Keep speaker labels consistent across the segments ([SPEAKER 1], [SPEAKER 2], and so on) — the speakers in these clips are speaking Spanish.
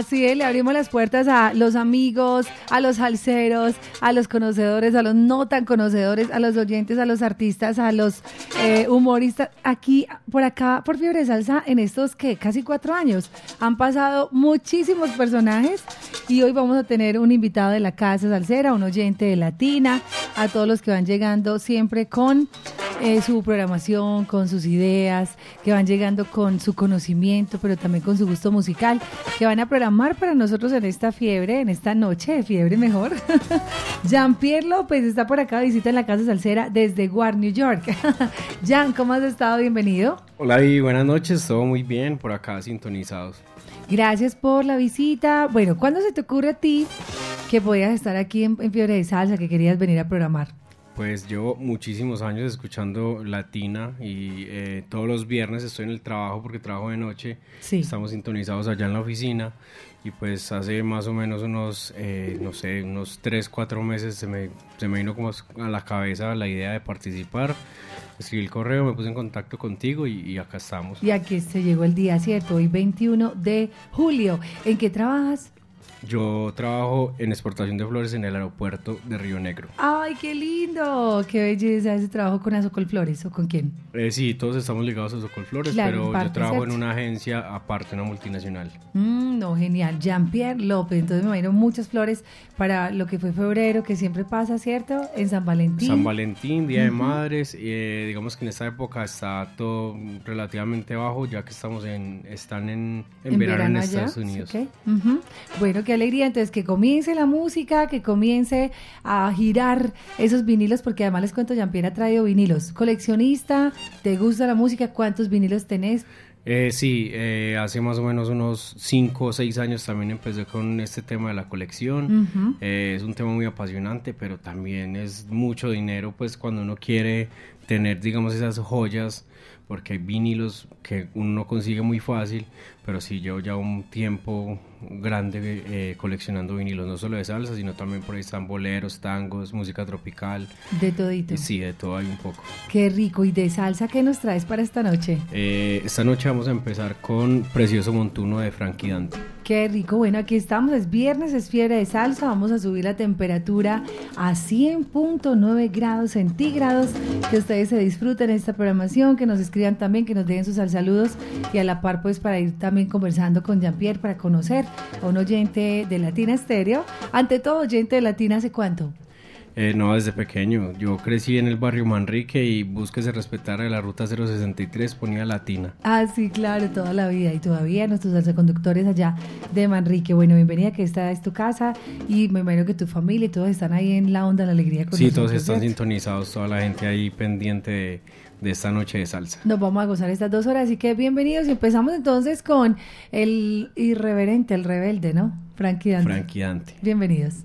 [SPEAKER 1] Así es, le abrimos las puertas a los amigos, a los salseros, a los conocedores, a los no tan conocedores, a los oyentes, a los artistas, a los eh, humoristas. Aquí, por acá, por Fiebre Salsa, en estos que casi cuatro años han pasado muchísimos personajes y hoy vamos a tener un invitado de la Casa Salsera, un oyente de Latina, a todos los que van llegando siempre con eh, su programación, con sus ideas, que van llegando con su conocimiento, pero también con su gusto musical, que van a programar para nosotros en esta fiebre, en esta noche de fiebre mejor. Jean-Pierre López está por acá, visita en la Casa Salsera desde Guard, New York. Jean, ¿cómo has estado? Bienvenido.
[SPEAKER 2] Hola y buenas noches, todo muy bien por acá sintonizados.
[SPEAKER 1] Gracias por la visita. Bueno, ¿cuándo se te ocurre a ti que podías estar aquí en, en Fiebre de Salsa, que querías venir a programar?
[SPEAKER 2] Pues llevo muchísimos años escuchando Latina y eh, todos los viernes estoy en el trabajo porque trabajo de noche.
[SPEAKER 1] Sí.
[SPEAKER 2] Estamos sintonizados allá en la oficina y pues hace más o menos unos, eh, no sé, unos 3, 4 meses se me, se me vino como a la cabeza la idea de participar. Escribí el correo, me puse en contacto contigo y, y acá estamos.
[SPEAKER 1] Y aquí se llegó el día, ¿cierto? Hoy 21 de julio. ¿En qué trabajas?
[SPEAKER 2] Yo trabajo en exportación de flores en el aeropuerto de Río Negro.
[SPEAKER 1] ¡Ay, qué lindo! ¡Qué belleza ese trabajo con Azocol Flores o con quién!
[SPEAKER 2] Eh, sí, todos estamos ligados a Socol Flores,
[SPEAKER 1] Claro,
[SPEAKER 2] pero
[SPEAKER 1] parte,
[SPEAKER 2] yo trabajo
[SPEAKER 1] ¿cierto?
[SPEAKER 2] en una agencia aparte, una multinacional.
[SPEAKER 1] Mm, no, genial. Jean-Pierre López. Entonces me imagino muchas flores para lo que fue febrero, que siempre pasa, ¿cierto? En San Valentín.
[SPEAKER 2] San Valentín, Día de Madres, eh, digamos que en esta época está todo relativamente bajo, ya que estamos en, están en, en, verano, en
[SPEAKER 1] allá,
[SPEAKER 2] Estados Unidos.
[SPEAKER 1] ok. Ujú. Bueno, qué alegría. Entonces, que comience la música, que comience a girar esos vinilos, porque además les cuento, Jean-Pierre ha traído vinilos. Coleccionista, ¿te gusta la música? ¿Cuántos vinilos tenés?
[SPEAKER 2] Eh, sí, eh, hace más o menos unos 5 o 6 años también empecé con este tema de la colección. Eh, es un tema muy apasionante, pero también es mucho dinero, pues cuando uno quiere tener, digamos, esas joyas, porque hay vinilos que uno no consigue muy fácil, pero sí llevo ya un tiempo grande eh, coleccionando vinilos, no solo de salsa, sino también por ahí están boleros, tangos, música tropical,
[SPEAKER 1] De todito.
[SPEAKER 2] sí, de todo hay un poco.
[SPEAKER 1] Qué rico. ¿Y de salsa qué nos traes para esta noche?
[SPEAKER 2] Eh, esta noche vamos a empezar con Precioso Montuno de Frankie Dante.
[SPEAKER 1] Qué rico. Bueno, aquí estamos. Es viernes, es fiebre de salsa. Vamos a subir la temperatura a 100.9 grados centígrados. Que ustedes se disfruten esta programación, que nos escriban también, que nos dejen sus saludos y a la par, pues, para ir también conversando con Jean-Pierre para conocer a un oyente de Latina Estéreo. Ante todo, oyente de Latina, ¿hace cuánto?
[SPEAKER 2] Eh, no, desde pequeño. Yo crecí en el barrio Manrique y búsquese respetar la ruta 063, ponía latina.
[SPEAKER 1] Ah, sí, claro, toda la vida y todavía nuestros salsaconductores allá de Manrique. Bueno, bienvenida, que esta es tu casa y me imagino que tu familia y todos están ahí en la onda, en la alegría con
[SPEAKER 2] Sí,
[SPEAKER 1] nosotros,
[SPEAKER 2] todos están
[SPEAKER 1] ¿cierto?
[SPEAKER 2] sintonizados, toda la gente ahí pendiente de, de esta noche de salsa.
[SPEAKER 1] Nos vamos a gozar estas dos horas, así que bienvenidos y empezamos entonces con el irreverente, el rebelde, ¿no? Frankie Dante.
[SPEAKER 2] Frankie Dante.
[SPEAKER 1] Bienvenidos.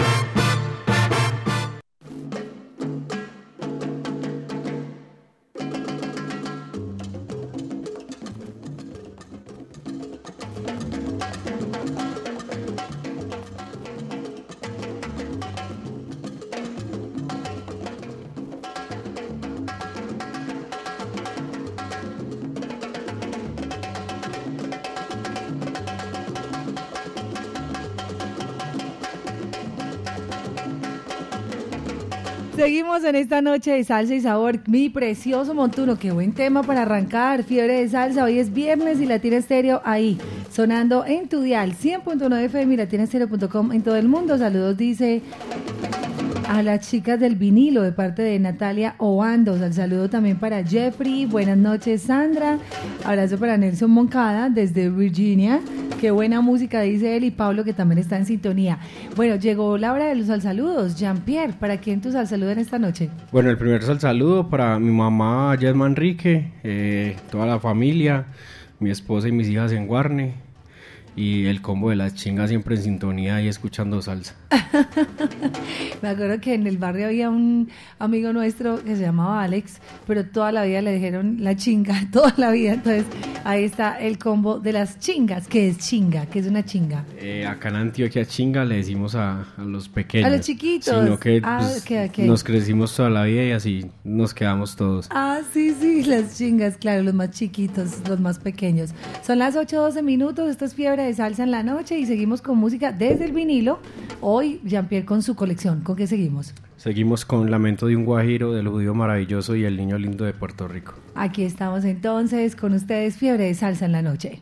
[SPEAKER 1] Esta noche de salsa y sabor. Mi precioso montuno, qué buen tema para arrancar. Fiebre de salsa. Hoy es viernes y Latina Estéreo ahí, sonando en tu dial 100.9 FM y latinastereo.com en todo el mundo. Saludos, dice a las chicas del vinilo de parte de Natalia Obandos. Al saludo también para Jeffrey. Buenas noches, Sandra. Abrazo para Nelson Moncada desde Virginia. Qué buena música, dice él. Y Pablo, que también está en sintonía. Bueno, llegó la hora de los saludos. Jean-Pierre, ¿para quién tu saludo en esta noche?
[SPEAKER 2] Bueno, el primer saludo para mi mamá, Yesma Enrique, eh, toda la familia, mi esposa y mis hijas en Guarne y el combo de las chingas siempre en sintonía y escuchando salsa.
[SPEAKER 1] Me acuerdo que en el barrio había un amigo nuestro que se llamaba Alex, pero toda la vida le dijeron la chinga, toda la vida. Entonces ahí está el combo de las chingas. ¿Qué es chinga? ¿Qué es una chinga?
[SPEAKER 2] Eh, acá en Antioquia chinga le decimos a, los pequeños.
[SPEAKER 1] A los chiquitos.
[SPEAKER 2] Sino que ah, pues, nos crecimos toda la vida y así nos quedamos todos.
[SPEAKER 1] Ah, sí, sí, las chingas, claro, los más chiquitos, los más pequeños. Son las 8.12 minutos, esto es fiebre de salsa en la noche y seguimos con música desde el vinilo. Hoy Jean-Pierre con su colección. ¿Con qué seguimos?
[SPEAKER 2] Seguimos con Lamento de un Guajiro, del Judío Maravilloso y El Niño Lindo de Puerto Rico.
[SPEAKER 1] Aquí estamos entonces con ustedes, Fiebre de Salsa en la Noche.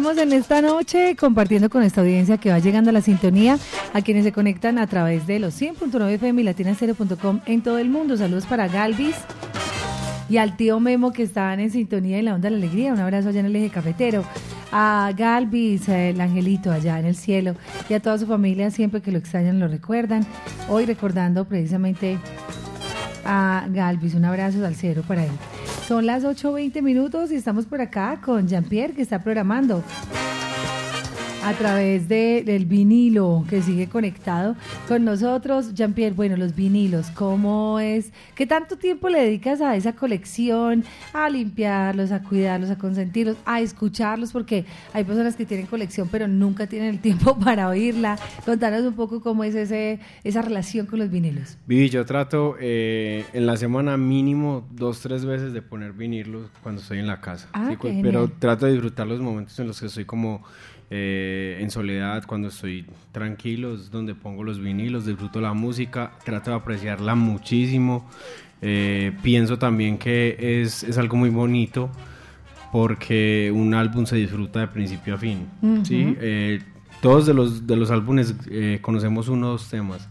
[SPEAKER 1] Seguimos en esta noche compartiendo con esta audiencia que va llegando a la sintonía, a quienes se conectan a través de los 100.9 FM y latinacero.com en todo el mundo. Saludos para Galvis y al tío Memo que estaban en sintonía en la onda de la alegría. Un abrazo allá en el eje cafetero. A Galvis, el angelito allá en el cielo y a toda su familia siempre que lo extrañan lo recuerdan. Hoy recordando precisamente a Galvis. Un abrazo al cielo para él. Son las 8.20 minutos y estamos por acá con Jean-Pierre que está programando a través de, del vinilo que sigue conectado con nosotros. Jean-Pierre, bueno, los vinilos, ¿cómo es? ¿Qué tanto tiempo le dedicas a esa colección? A limpiarlos, a cuidarlos, a consentirlos, a escucharlos, porque hay personas que tienen colección pero nunca tienen el tiempo para oírla. Contanos un poco cómo es ese, esa relación con los vinilos.
[SPEAKER 2] Vivi, yo trato eh, en la semana mínimo dos, tres veces de poner vinilos cuando estoy en la casa.
[SPEAKER 1] Ah,
[SPEAKER 2] pero trato de disfrutar los momentos en los que estoy como eh, en soledad, cuando estoy tranquilo, es donde pongo los vinilos, disfruto la música, trato de apreciarla muchísimo. Eh, pienso también que es, es algo muy bonito porque un álbum se disfruta de principio a fin. ¿sí? Eh, todos de los, de los álbumes eh, conocemos uno o dos temas,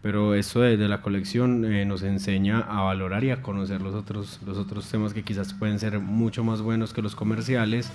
[SPEAKER 2] pero eso de, de la colección eh, nos enseña a valorar y a conocer los otros, los otros temas que quizás pueden ser mucho más buenos que los comerciales,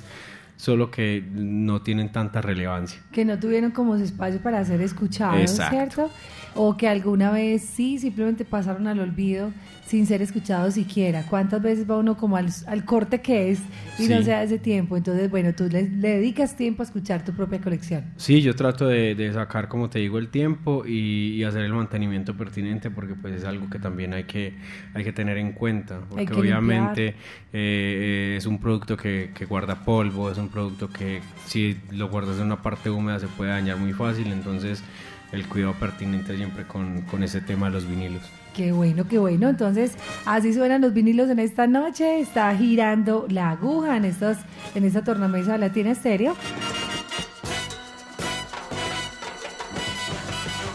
[SPEAKER 2] solo que no tienen tanta relevancia.
[SPEAKER 1] que no tuvieron como su espacio para ser escuchados,
[SPEAKER 2] Exacto.
[SPEAKER 1] ¿cierto? O que alguna vez sí, simplemente pasaron al olvido sin ser escuchados siquiera. ¿Cuántas veces va uno como al, al corte que es y no se da ese tiempo? Entonces, bueno, tú le, le dedicas tiempo a escuchar tu propia colección.
[SPEAKER 2] Sí, yo trato de, de sacar, como te digo, el tiempo y, y hacer el mantenimiento pertinente porque pues es algo que también hay que, hay que tener en cuenta. Porque
[SPEAKER 1] que
[SPEAKER 2] obviamente eh, es un producto que, que guarda polvo, es un producto que si lo guardas en una parte húmeda se puede dañar muy fácil, entonces el cuidado pertinente siempre con, con ese tema de los vinilos.
[SPEAKER 1] Qué bueno, qué bueno. Entonces, así suenan los vinilos en esta noche. Está girando la aguja en estos, en esta tornamesa latina estéreo.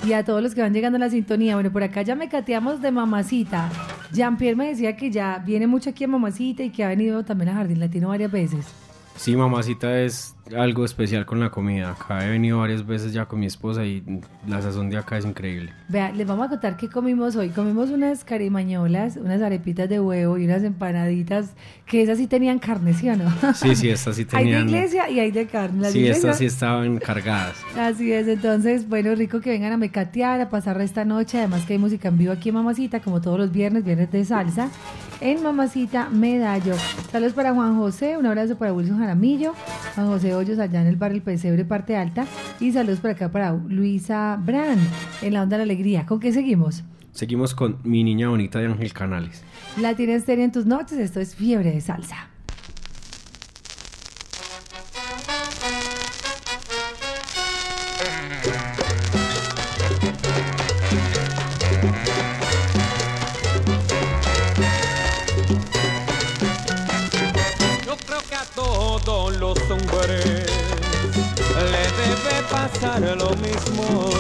[SPEAKER 1] Y a todos los que van llegando a la sintonía, bueno, por acá ya me cateamos de mamacita. Jean-Pierre me decía que ya viene mucho aquí a mamacita y que ha venido también a Jardín Latino varias veces.
[SPEAKER 2] Sí, mamacita es algo especial con la comida. Acá he venido varias veces ya con mi esposa y la sazón de acá es increíble.
[SPEAKER 1] Vea, les vamos a contar qué comimos hoy. Comimos unas carimañolas, unas arepitas de huevo y unas empanaditas que esas sí tenían carne, ¿sí o no?
[SPEAKER 2] Sí, sí, estas sí
[SPEAKER 1] Hay de
[SPEAKER 2] tenían...
[SPEAKER 1] iglesia y hay de carne. Las
[SPEAKER 2] Sí, estas sí estaban cargadas.
[SPEAKER 1] Así es, entonces, bueno, rico que vengan a mecatear, a pasar esta noche. Además que hay música en vivo aquí Mamacita, como todos los viernes, viernes de salsa, en Mamacita Medallo. Saludos para Juan José, un abrazo para Wilson Jaramillo, Juan José Hoyos allá en el barrio El Pesebre, parte alta. Y saludos por acá para Luisa Brand, en la onda de la alegría. ¿Con qué seguimos?
[SPEAKER 2] Seguimos con Mi Niña Bonita de Ángel Canales.
[SPEAKER 1] Latina Estéreo en tus noches, esto es Fiebre de Salsa.
[SPEAKER 3] Lo mismo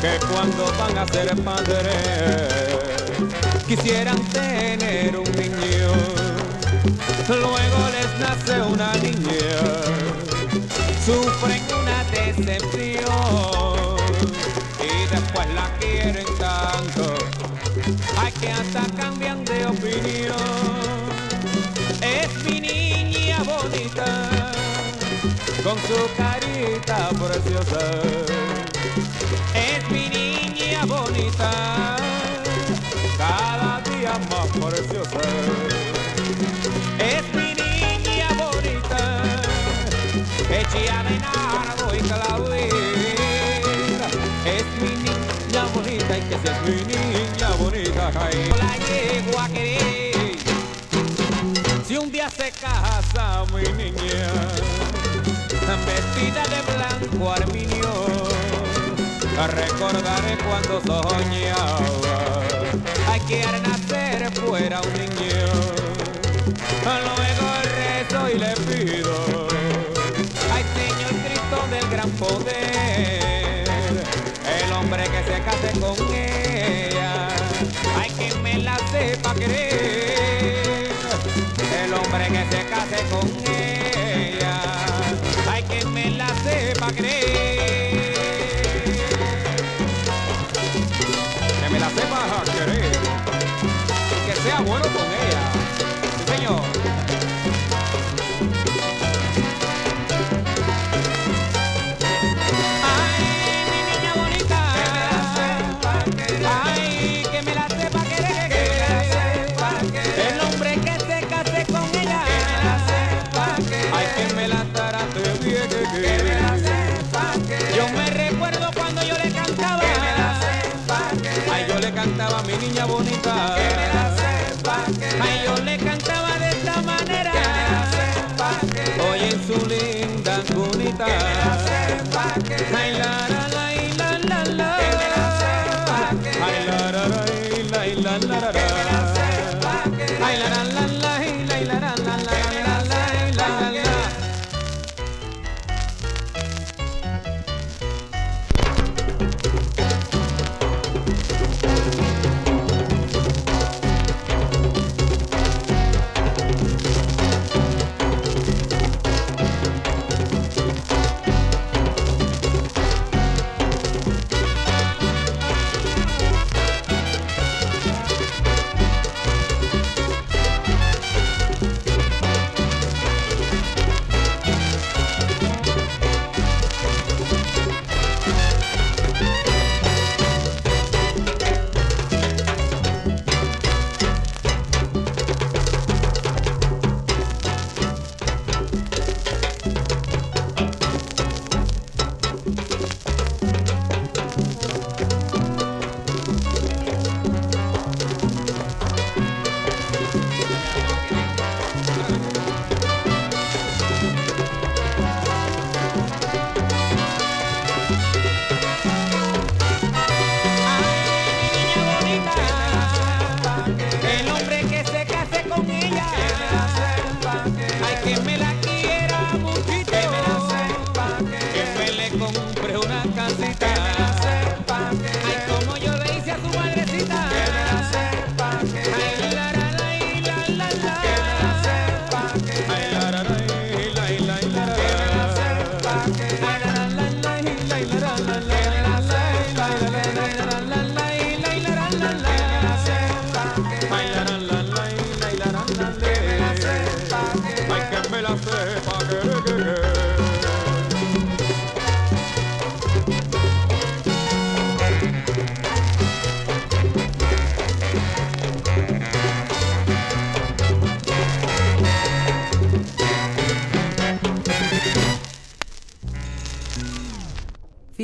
[SPEAKER 3] que cuando van a ser padres. Quisieran tener un niño, luego les nace una niña, sufren una decepción y después la quieren tanto, hay que hasta cambian con su carita preciosa. Es mi niña bonita, cada día más preciosa. Es mi niña bonita, hecha de nardo y clavel. Es mi niña bonita y que si es mi niña bonita, ay, la llego a querer Si un día se casa mi niña, vestida de blanco arminio, recordaré cuando soñaba, hay que al nacer fuera un niño. Luego rezo y le pido, ay Señor Cristo del gran poder, el hombre que se case con ella, hay que me la sepa querer, el hombre que se case con ella, que me la trate bien, yo me recuerdo cuando yo le cantaba, ay, yo le cantaba a mi niña bonita, ay, yo le cantaba de esta manera, oye en su linda cunita, ay,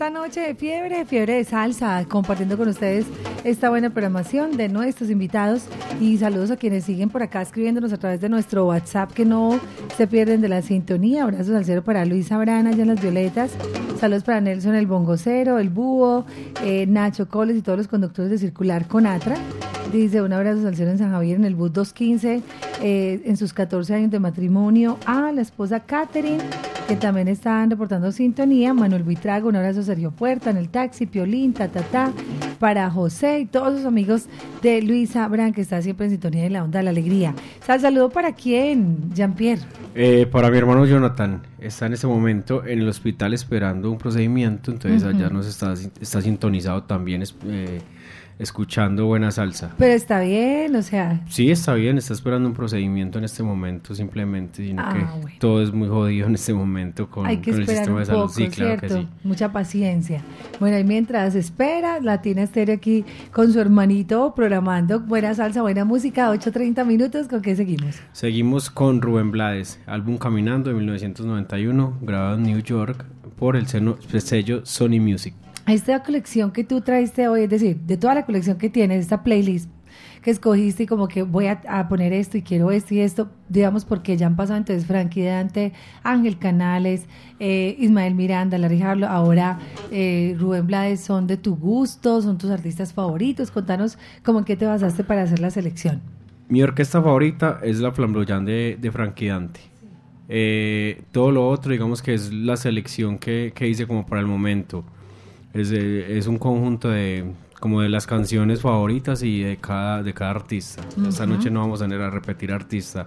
[SPEAKER 1] Esta noche de fiebre, fiebre de salsa, compartiendo con ustedes esta buena programación de nuestros invitados y saludos a quienes siguen por acá escribiéndonos a través de nuestro WhatsApp que no se pierden de la sintonía. Abrazos al cero para Luisa Brana allá en Las Violetas. Saludos para Nelson el Bongocero, el Búho, eh, Nacho Coles y todos los conductores de Circular con Atra. Dice un abrazo al cero en San Javier en el bus 215 eh, en sus 14 años de matrimonio. A la esposa Catherine que también están reportando sintonía. Manuel Buitrago, un abrazo a Sergio Puerta en el taxi, Piolín, ta, ta, ta. para José y todos los amigos de Luisa Bran, que está siempre en sintonía de la onda de la alegría. Sal, saludo para quién, Jean-Pierre.
[SPEAKER 2] Eh, para mi hermano Jonathan, está en este momento en el hospital esperando un procedimiento, entonces allá nos está, está sintonizado también. eh, escuchando buena salsa.
[SPEAKER 1] Pero está bien, o sea,
[SPEAKER 2] Sí, está bien, está esperando un procedimiento en este momento simplemente, sino
[SPEAKER 1] Ah,
[SPEAKER 2] que
[SPEAKER 1] bueno.
[SPEAKER 2] todo es muy jodido en este momento con,
[SPEAKER 1] hay que
[SPEAKER 2] con el sistema
[SPEAKER 1] un
[SPEAKER 2] de salud.
[SPEAKER 1] poco,
[SPEAKER 2] sí, claro
[SPEAKER 1] ¿cierto?
[SPEAKER 2] que sí.
[SPEAKER 1] Mucha paciencia. Bueno, y mientras espera, Latina Estéreo aquí con su hermanito programando buena salsa, buena música, 8.30 minutos, ¿con qué seguimos?
[SPEAKER 2] Seguimos con Rubén Blades, álbum Caminando de 1991, grabado en New York por el seno- sello Sony Music.
[SPEAKER 1] Esta colección que tú traiste hoy, es decir, de toda la colección que tienes, esta playlist que escogiste y como que voy a, a poner esto y quiero esto y esto, digamos porque ya han pasado entonces Frankie Dante, Ángel Canales, eh, Ismael Miranda, Larry Harlow, ahora eh, Rubén Blades, ¿son de tu gusto? ¿Son tus artistas favoritos? Contanos cómo en qué te basaste para hacer la selección.
[SPEAKER 2] Mi orquesta favorita es la Flamboyant de, de Frankie Dante. Eh, todo lo otro, digamos que es la selección que, que hice como para el momento. Es, eh, es un conjunto de como de las canciones favoritas y de cada, de cada artista. Esta noche no vamos a tener a repetir artista.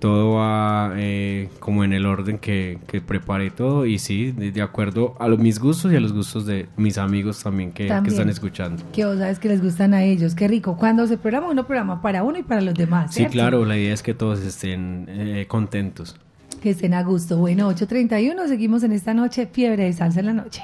[SPEAKER 2] Todo va eh, como en el orden que, que preparé todo y sí, de, de acuerdo a los, mis gustos y a los gustos de mis amigos también que, que
[SPEAKER 1] También.
[SPEAKER 2] están escuchando.
[SPEAKER 1] Que vos sabes que les gustan a ellos, qué rico. Cuando se programa uno programa para uno y para los demás.
[SPEAKER 2] Sí,
[SPEAKER 1] ¿cierto?
[SPEAKER 2] claro, la idea es que todos estén eh, contentos.
[SPEAKER 1] Que estén a gusto. Bueno, 8.31, seguimos en esta noche, fiebre de salsa en la noche.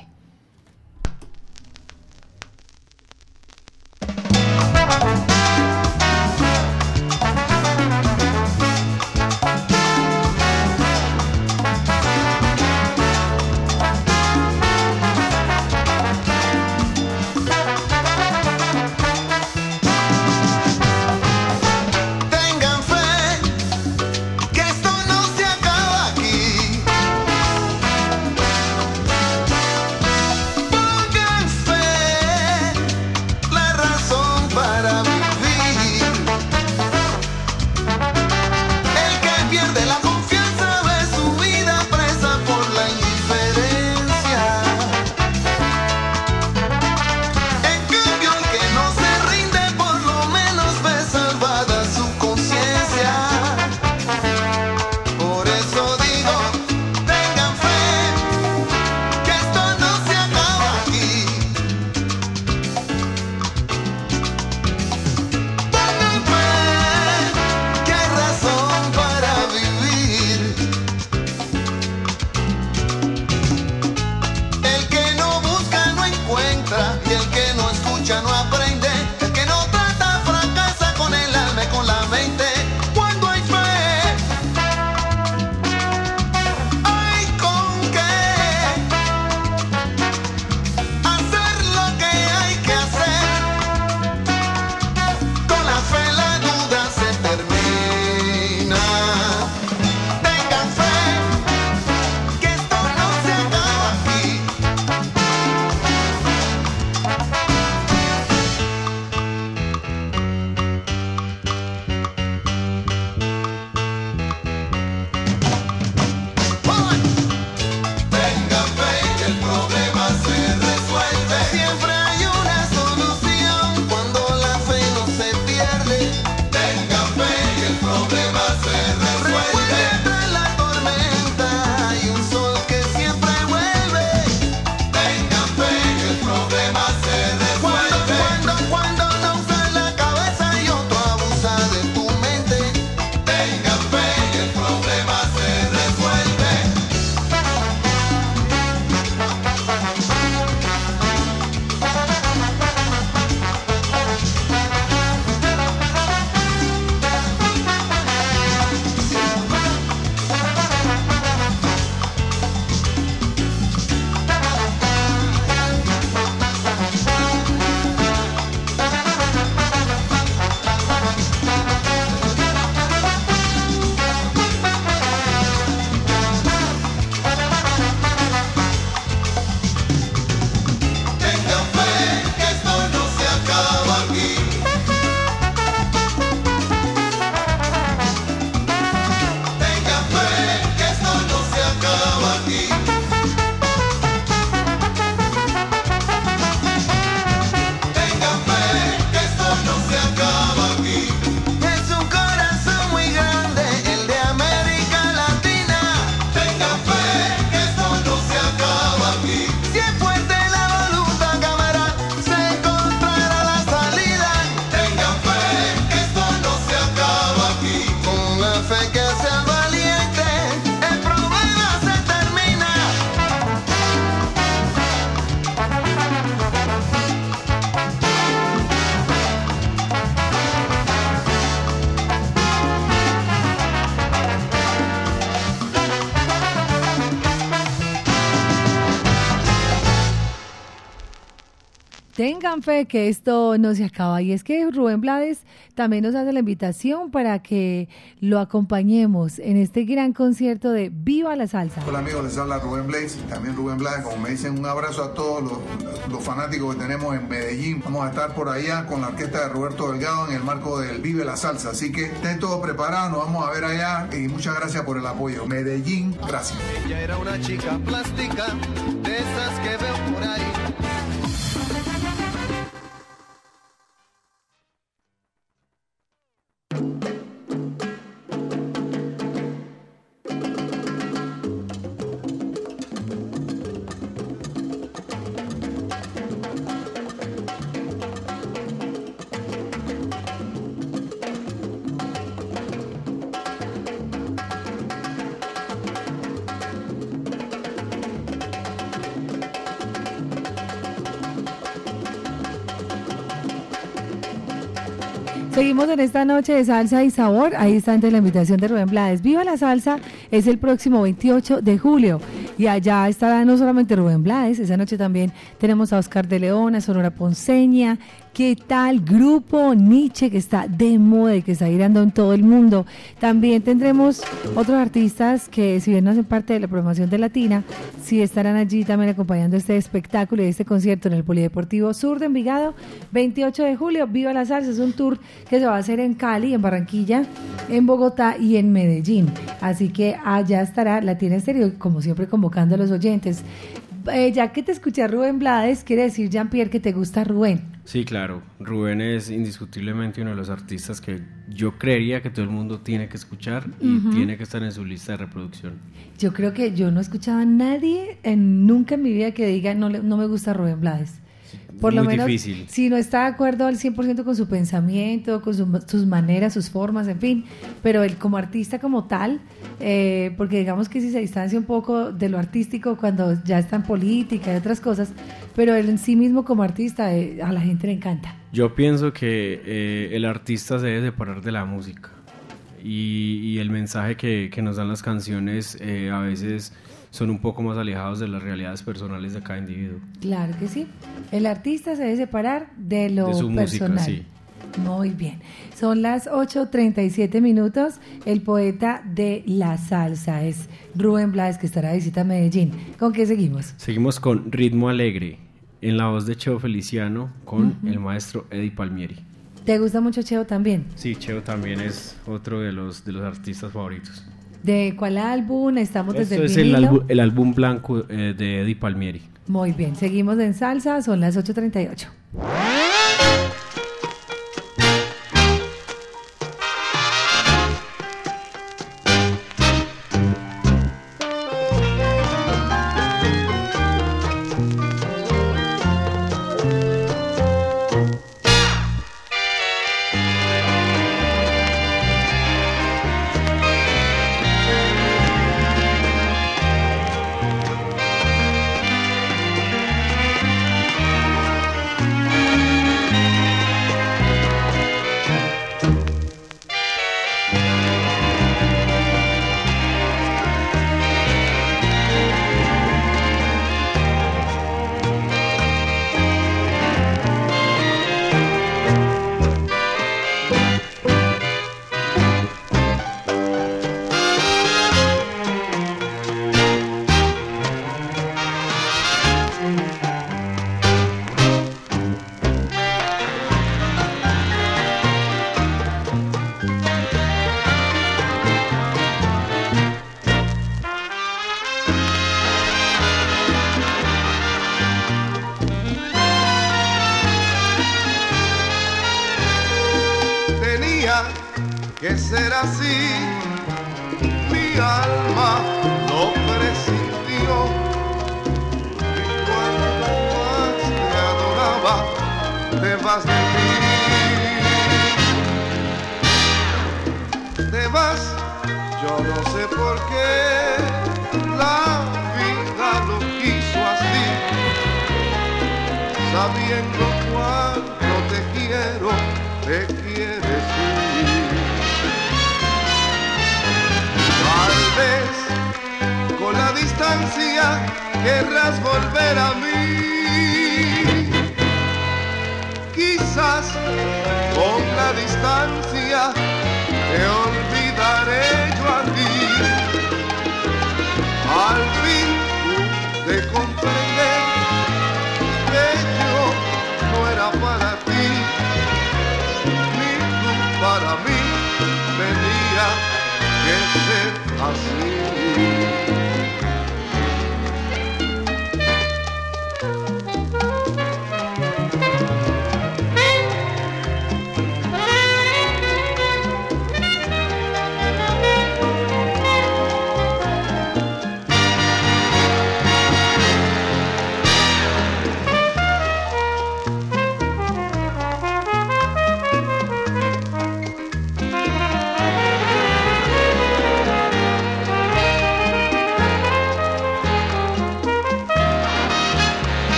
[SPEAKER 4] Fe que esto no se acaba.
[SPEAKER 1] Y es que Rubén Blades también nos hace la invitación para que lo acompañemos en este gran concierto de Viva la Salsa.
[SPEAKER 5] Hola amigos, les habla Rubén Blades, también Rubén Blades, como me dicen, un abrazo a todos los, los fanáticos que tenemos en Medellín. Vamos a estar por allá con la orquesta de Roberto Delgado en el marco del Vive la Salsa, así que estén todos preparados, nos vamos a ver allá y muchas gracias por el apoyo. Medellín, gracias.
[SPEAKER 4] Ella era una chica plástica, de esas que veo por ahí.
[SPEAKER 1] En esta noche de salsa y sabor. Ahí está ante la invitación de Rubén Blades. Viva la salsa es el próximo 28 de julio. Y allá estará no solamente Rubén Blades, esa noche también tenemos a Oscar de León, a Sonora Ponceña. ¿Qué tal? Grupo Nietzsche que está de moda y que está girando en todo el mundo. También tendremos otros artistas que, si bien no hacen parte de la programación de Latina, sí estarán allí también acompañando este espectáculo y este concierto en el Polideportivo Sur de Envigado, 28 de julio. Viva la salsa, es un tour que se va a hacer en Cali, en Barranquilla, en Bogotá y en Medellín. Así que allá estará Latina Estéreo, como siempre convocando a los oyentes. Eh, ya que te escuché a Rubén Blades, quiere decir Jean-Pierre que te gusta Rubén.
[SPEAKER 2] Sí, claro. Rubén es indiscutiblemente uno de los artistas que yo creería que todo el mundo tiene que escuchar y tiene que estar en su lista de reproducción.
[SPEAKER 1] Yo creo que yo no escuchaba a nadie en, nunca en mi vida que diga no, le- no me gusta Rubén Blades. Por lo menos,
[SPEAKER 2] difícil.
[SPEAKER 1] si no está de acuerdo al 100% con su pensamiento, con su- sus maneras, sus formas, en fin, pero él como artista como tal, eh, porque digamos que si se distancia un poco de lo artístico cuando ya está en política y otras cosas, pero él en sí mismo como artista eh, a la gente le encanta.
[SPEAKER 2] Yo pienso que eh, el artista se debe separar de la música y, y el mensaje que, que nos dan las canciones eh, a veces son un poco más alejados de las realidades personales de cada individuo.
[SPEAKER 1] Claro que sí. El artista se debe separar de lo
[SPEAKER 2] De su música,
[SPEAKER 1] personal.
[SPEAKER 2] sí.
[SPEAKER 1] Muy bien. Son las 8.37 minutos. El poeta de la salsa es Rubén Blades, que estará de visita a Medellín. ¿Con qué seguimos?
[SPEAKER 2] Seguimos con Ritmo Alegre, en la voz de Cheo Feliciano, con el maestro Eddie Palmieri.
[SPEAKER 1] ¿Te gusta mucho Cheo también?
[SPEAKER 2] Sí, Cheo también es otro de los, de los artistas favoritos.
[SPEAKER 1] ¿De cuál álbum? Estamos desde
[SPEAKER 2] Esto
[SPEAKER 1] el
[SPEAKER 2] es el, álbum- el álbum blanco eh, de Eddie Palmieri.
[SPEAKER 1] Muy bien. Seguimos en salsa. Son las 8.38.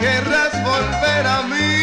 [SPEAKER 4] querrás volver a mí.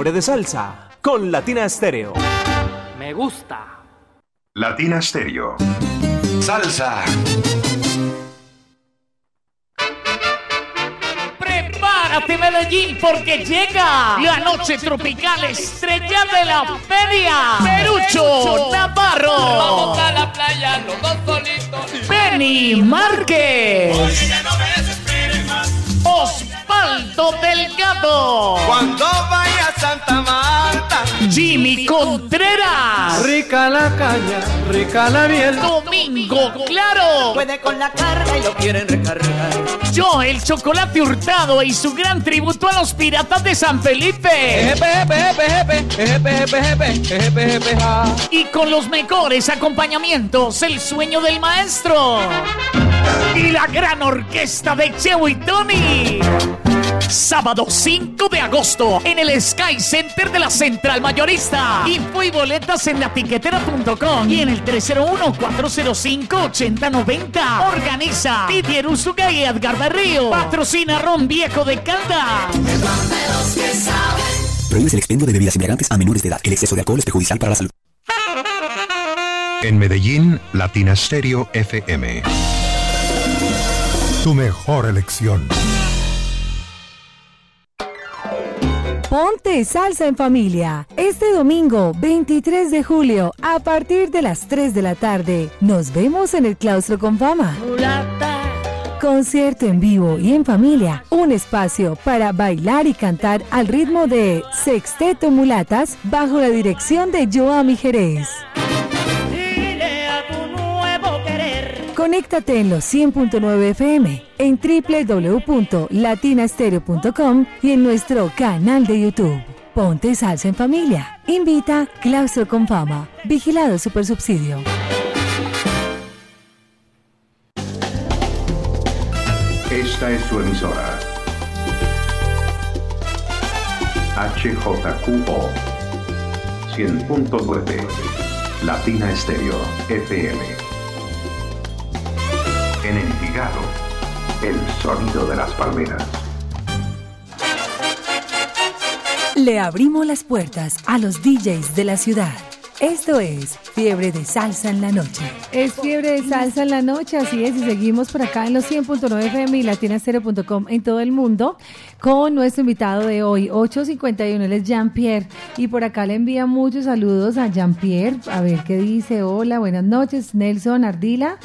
[SPEAKER 6] Fiebre de salsa con Latina Estéreo.
[SPEAKER 7] Me gusta.
[SPEAKER 8] Latina Stereo. Salsa.
[SPEAKER 7] Prepárate Medellín porque llega la noche tropical estrella de la feria. Perucho Navarro.
[SPEAKER 3] Vamos a la playa, los dos solitos.
[SPEAKER 7] Benny Márquez. Osvaldo Delgado.
[SPEAKER 4] Cuando vaya a Santa Marta,
[SPEAKER 7] Jimmy Contreras.
[SPEAKER 2] Rica la caña, rica la miel.
[SPEAKER 7] Domingo Claro.
[SPEAKER 9] Puede con la carga y lo quieren recargar.
[SPEAKER 7] Yo, el chocolate hurtado y su gran tributo a los piratas de San Felipe. Y con los mejores acompañamientos, el sueño del maestro. Y la gran orquesta de Cheo y Tony. Sábado 5 de agosto en el Sky Center de la Central Mayorista. Info y boletas en latiquetera.com y en el 301-405-8090. Organiza Didier Usuga y Edgar Berrío. Patrocina Ron Viejo de Caldas.
[SPEAKER 10] Prohíbes el expendio de bebidas embriagantes a menores de edad. El exceso de alcohol es perjudicial para la salud.
[SPEAKER 8] En Medellín, Latina Stereo FM. Tu mejor elección.
[SPEAKER 11] Ponte salsa en familia. Este domingo 23 de julio a partir de las 3 de la tarde. Nos vemos en el claustro con fama. Concierto en vivo y en familia. Un espacio para bailar y cantar al ritmo de Sexteto Mulatas bajo la dirección de Joami Jerez. Conéctate en los 100.9 FM, en www.latinastereo.com y en nuestro canal de YouTube. Ponte salsa en familia. Invita Claustro con Fama. Vigilado Supersubsidio.
[SPEAKER 8] Esta es su emisora. HJQO 100.9 Latina Estéreo FM. En Envigado, el sonido de las palmeras.
[SPEAKER 11] Le abrimos las puertas a los DJs de la ciudad. Esto es Fiebre de Salsa en la Noche.
[SPEAKER 1] Es fiebre de salsa en la noche, así es, y seguimos por acá en los 100.9 FM y latinastereo.com en todo el mundo con nuestro invitado de hoy, 851, él es Jean-Pierre, y por acá le envía muchos saludos a Jean-Pierre, a ver qué dice, hola, buenas noches, Nelson Ardila,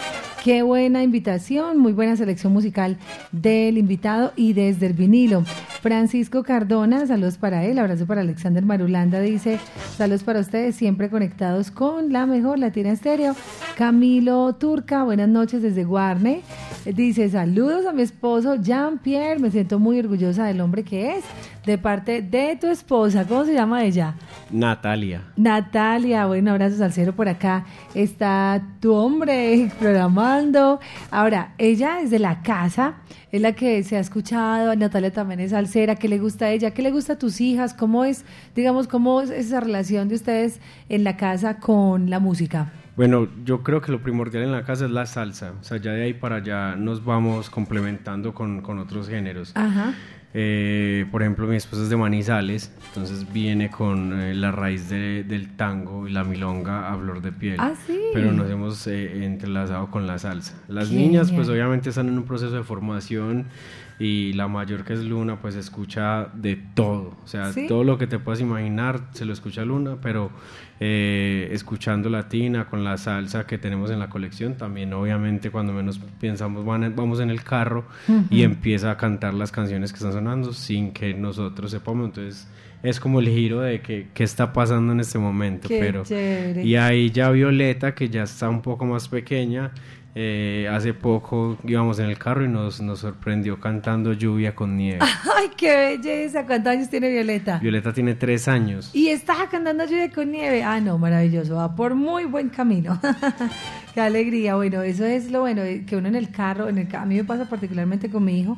[SPEAKER 1] qué buena invitación, muy buena selección musical del invitado y desde el vinilo. Francisco Cardona, saludos para él, abrazo para Alexander Marulanda, dice, saludos para ustedes, siempre conectados con la mejor Latina Estéreo. Camilo Turca, buenas noches desde Guarne. Dice, saludos a mi esposo Jean-Pierre, me siento muy orgullosa del hombre que es, de parte de tu esposa, ¿cómo se llama ella?
[SPEAKER 2] Natalia.
[SPEAKER 1] Natalia, bueno, abrazos al cielo por acá. Está tu hombre programando. Ahora, ella es de la casa, es la que se ha escuchado. Natalia también es salsera. ¿Qué le gusta a ella? ¿Qué le gusta a tus hijas? ¿Cómo es, digamos, cómo es esa relación de ustedes en la casa con la música?
[SPEAKER 2] Bueno, yo creo que lo primordial en la casa es la salsa. O sea, ya de ahí para allá nos vamos complementando con, con otros géneros.
[SPEAKER 1] Ajá.
[SPEAKER 2] Eh, por ejemplo, mi esposa es de Manizales, entonces viene con eh, la raíz de- del tango y la milonga a flor de piel.
[SPEAKER 1] Ah, sí.
[SPEAKER 2] Pero nos hemos eh, entrelazado con la salsa. Las niñas, pues obviamente están en un proceso de formación y la mayor que es Luna, pues escucha de todo. O sea,
[SPEAKER 1] ¿Sí?
[SPEAKER 2] todo lo que te puedas imaginar se lo escucha Luna, pero eh, escuchando latina con la salsa que tenemos en la colección, también obviamente cuando menos pensamos van- vamos en el carro y empieza a cantar las canciones que están sonando sin que nosotros sepamos. Entonces es como el giro de que qué está pasando en este momento.
[SPEAKER 1] Qué
[SPEAKER 2] pero
[SPEAKER 1] chévere.
[SPEAKER 2] Y ahí ya Violeta, que ya está un poco más pequeña, eh, hace poco íbamos en el carro y nos, nos sorprendió cantando Lluvia con Nieve.
[SPEAKER 1] Ay, qué belleza. ¿Cuántos años tiene Violeta?
[SPEAKER 2] Violeta tiene tres años.
[SPEAKER 1] Y estás cantando lluvia con nieve. Ah, no, maravilloso. Va por muy buen camino. Qué alegría. Bueno, eso es lo bueno, eh, que uno en el carro, en el, a mí me pasa particularmente con mi hijo.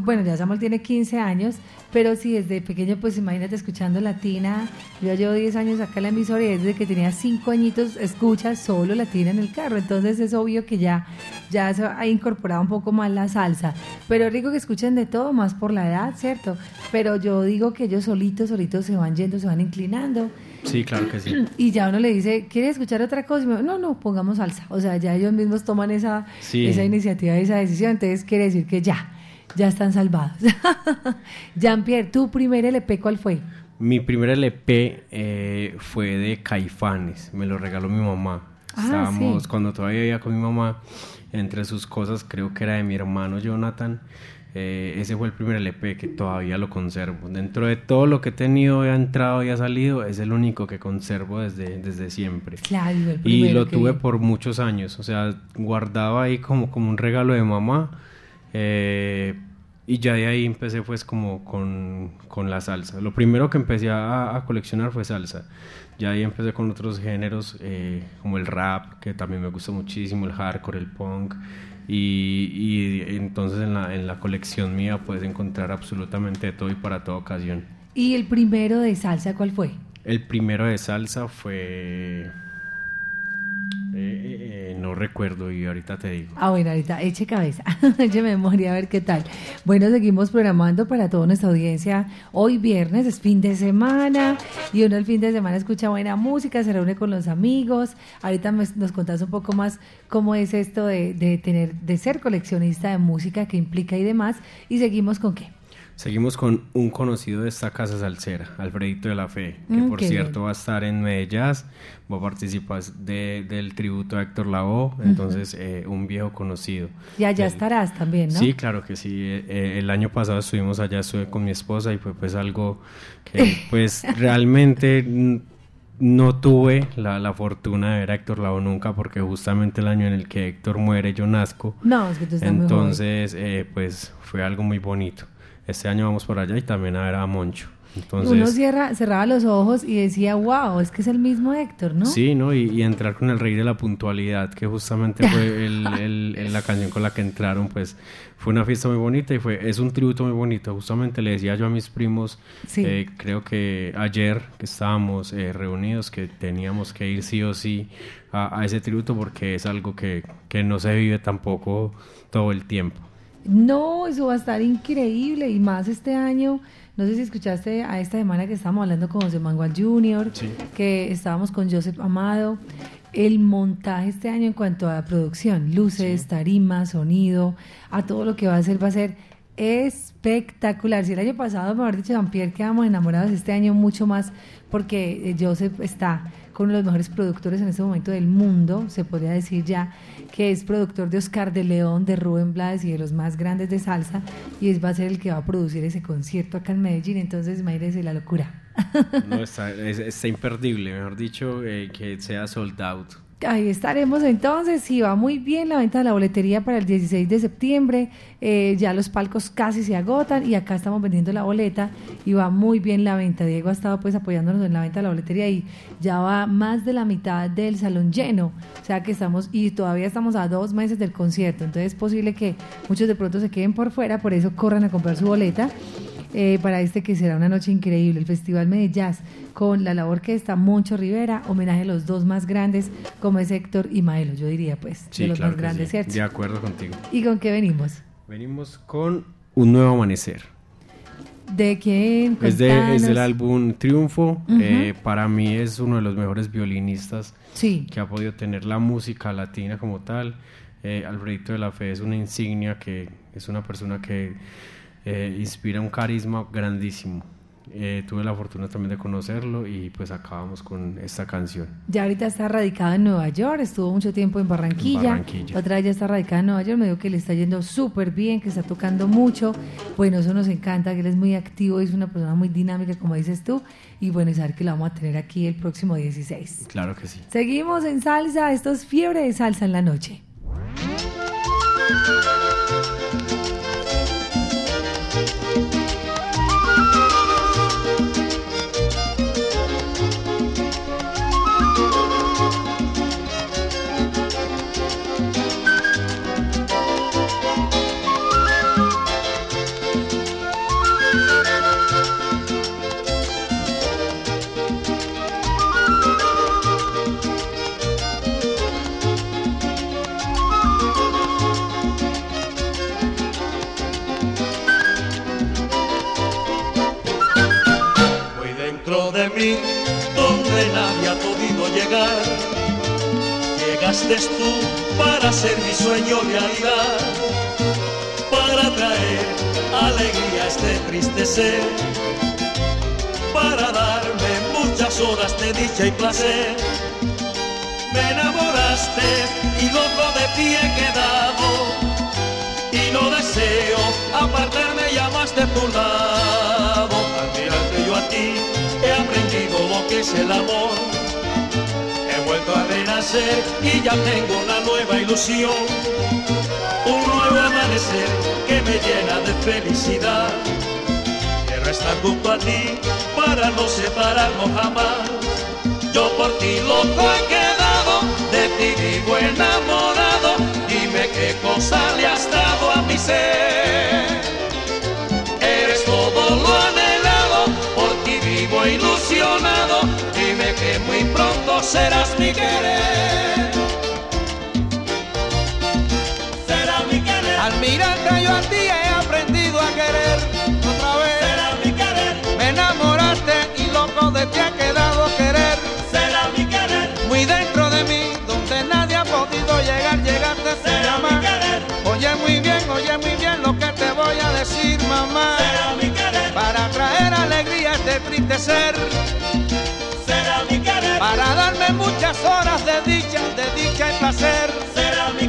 [SPEAKER 1] Bueno, ya Samuel tiene 15 años, pero sí, desde pequeño, pues imagínate escuchando latina. Yo llevo 10 años acá en la emisora y desde que tenía 5 añitos escucha solo latina en el carro. Entonces es obvio que ya, ya se ha incorporado un poco más la salsa. Pero rico que escuchen de todo, más por la edad, ¿cierto? Pero yo digo que ellos solitos, solitos se van yendo, se van inclinando.
[SPEAKER 2] Sí, claro que sí.
[SPEAKER 1] Y ya uno le dice, ¿quiere escuchar otra cosa? Y me dice, no, no, pongamos salsa. O sea, ya ellos mismos toman esa,
[SPEAKER 2] Sí.
[SPEAKER 1] esa iniciativa, esa decisión. Entonces quiere decir que ya, ya están salvados. Jean-Pierre, ¿tu primer LP cuál fue?
[SPEAKER 2] Mi primer LP eh, fue de Caifanes, me lo regaló mi mamá.
[SPEAKER 1] Ah,
[SPEAKER 2] Estábamos,
[SPEAKER 1] sí.
[SPEAKER 2] cuando todavía vivía con mi mamá, entre sus cosas creo que era de mi hermano Jonathan. eh, ese fue el primer LP que todavía lo conservo. Dentro de todo lo que he tenido, ha entrado y ha salido, es el único que conservo desde, desde siempre.
[SPEAKER 1] Claro, el
[SPEAKER 2] Y lo
[SPEAKER 1] que
[SPEAKER 2] tuve por muchos años, o sea, guardado ahí como, como un regalo de mamá. eh, y ya de ahí empecé pues como con, con la salsa. Lo primero que empecé a, a coleccionar fue salsa. Ya ahí empecé con otros géneros eh, como el rap, que también me gusta muchísimo, el hardcore, el punk. Y, y entonces en la, en la colección mía puedes encontrar absolutamente todo y para toda ocasión.
[SPEAKER 1] ¿Y el primero de salsa cuál fue?
[SPEAKER 2] El primero de salsa fue... eh, eh, eh, no recuerdo y ahorita te digo.
[SPEAKER 1] Ah, bueno, ahorita eche cabeza, eche memoria, a ver qué tal. Bueno, seguimos programando para toda nuestra audiencia. Hoy viernes es fin de semana y uno el fin de semana escucha buena música, se reúne con los amigos. Ahorita nos contás un poco más cómo es esto de, de tener, de ser coleccionista de música, qué implica y demás. Y seguimos con qué.
[SPEAKER 2] Seguimos con un conocido de esta casa salsera, Alfredito de la Fe, que
[SPEAKER 1] Mm,
[SPEAKER 2] por cierto
[SPEAKER 1] bien.
[SPEAKER 2] va a estar en Medellín, va a participar de- del tributo a Héctor Lavoe, entonces eh, un viejo conocido.
[SPEAKER 1] Ya
[SPEAKER 2] Él-
[SPEAKER 1] estarás también, ¿no?
[SPEAKER 2] Sí, claro que sí. Eh, eh, el año pasado estuvimos allá, estuve con mi esposa y fue pues algo que pues realmente no tuve la, la fortuna de ver a Héctor Lavoe nunca porque justamente el año en el que Héctor muere yo nazco.
[SPEAKER 1] No, es que tú estás muy.
[SPEAKER 2] Entonces, eh, pues fue algo muy bonito. Este año vamos por allá y también a ver a Moncho. Entonces,
[SPEAKER 1] Uno cierra, cerraba los ojos y decía, wow, es que es el mismo Héctor, ¿no?
[SPEAKER 2] Sí, ¿no? Y, y entrar con el rey de la puntualidad, que justamente fue el- el- el- la canción con la que entraron, pues fue una fiesta muy bonita y fue es un tributo muy bonito. Justamente le decía yo a mis primos,
[SPEAKER 1] Sí.
[SPEAKER 2] eh, creo que ayer que estábamos eh, reunidos, que teníamos que ir sí o sí a, a ese tributo porque es algo que, que no se vive tampoco todo el tiempo.
[SPEAKER 1] No, eso va a estar increíble y más este año. No sé si escuchaste a esta semana que estábamos hablando con José Manuel Jr., que estábamos con Joseph Amado. El montaje este año en cuanto a producción, luces, tarima, sonido, a todo lo que va a hacer, va a ser espectacular. Si el año pasado, mejor dicho, Jean-Pierre, quedamos enamorados, este año mucho más, porque eh, Joseph está con los mejores productores en este momento del mundo, se podría decir ya, que es productor de Oscar de León, de Rubén Blades y de los más grandes de salsa, y es, va a ser el que va a producir ese concierto acá en Medellín, entonces imagínense la locura.
[SPEAKER 2] No, está, es- imperdible, mejor dicho, eh, que sea sold out.
[SPEAKER 1] Ahí estaremos entonces, sí, va muy bien la venta de la boletería para el 16 de septiembre, eh, ya los palcos casi se agotan y acá estamos vendiendo la boleta y va muy bien la venta. Diego ha estado pues apoyándonos en la venta de la boletería y ya va más de la mitad del salón lleno, o sea que estamos y todavía estamos a dos meses del concierto, entonces es posible que muchos de pronto se queden por fuera, por eso corran a comprar su boleta eh, para este que será una noche increíble, el Festival Medellín Jazz, con la labor que está Moncho Rivera, homenaje a los dos más grandes, como es Héctor y Maelo, yo diría, pues,
[SPEAKER 2] Sí,
[SPEAKER 1] de los
[SPEAKER 2] claro
[SPEAKER 1] más grandes,
[SPEAKER 2] sí,
[SPEAKER 1] ¿cierto?
[SPEAKER 2] De acuerdo contigo.
[SPEAKER 1] ¿Y con qué venimos?
[SPEAKER 2] Venimos con un nuevo amanecer.
[SPEAKER 1] ¿De quién?
[SPEAKER 2] Es, de, es
[SPEAKER 1] Contanos.
[SPEAKER 2] del álbum Triunfo. Eh, para mí es uno de los mejores violinistas
[SPEAKER 1] Sí.
[SPEAKER 2] que ha podido tener la música latina como tal. Eh, Alfredito de la Fe es una insignia que es una persona que eh, inspira un carisma grandísimo. Eh, tuve la fortuna también de conocerlo y pues acabamos con esta canción.
[SPEAKER 1] Ya ahorita está radicado en Nueva York, estuvo mucho tiempo en Barranquilla.
[SPEAKER 2] Barranquilla.
[SPEAKER 1] Otra vez ya está radicado en Nueva York, me dijo que le está yendo súper bien, que está tocando mucho. Bueno, eso nos encanta, que él es muy activo, es una persona muy dinámica, como dices tú. Y bueno, y saber que lo vamos a tener aquí el próximo 16.
[SPEAKER 2] Claro que sí.
[SPEAKER 1] Seguimos en salsa, esto es fiebre de salsa en la noche.
[SPEAKER 12] Donde nadie ha podido llegar. Llegaste tú para hacer mi sueño realidad, para traer alegría a este triste ser, para darme muchas horas de dicha y placer. Me enamoraste y loco de ti he quedado y no deseo apartarme ya más tu lado. Al mirarte yo a ti que es el amor. He vuelto a renacer y ya tengo una nueva ilusión. Un nuevo amanecer que me llena de felicidad. Quiero estar junto a ti para no separarnos jamás. Yo por ti loco he quedado, de ti vivo enamorado. Dime qué cosa le has dado a mi ser. Serás mi querer. Será mi querer.
[SPEAKER 9] Al mirarte yo a ti he aprendido a querer otra vez.
[SPEAKER 12] Será mi querer.
[SPEAKER 9] Me enamoraste y loco de ti ha quedado querer.
[SPEAKER 12] Será mi querer.
[SPEAKER 9] Muy dentro de mí, donde nadie ha podido llegar, llegaste sin
[SPEAKER 12] Será mi querer.
[SPEAKER 9] Oye muy bien, oye muy bien lo que te voy a decir, mamá.
[SPEAKER 12] Será mi querer.
[SPEAKER 9] Para traer alegría a este triste ser. Para darme muchas horas de dicha, de dicha y placer.
[SPEAKER 12] Será mi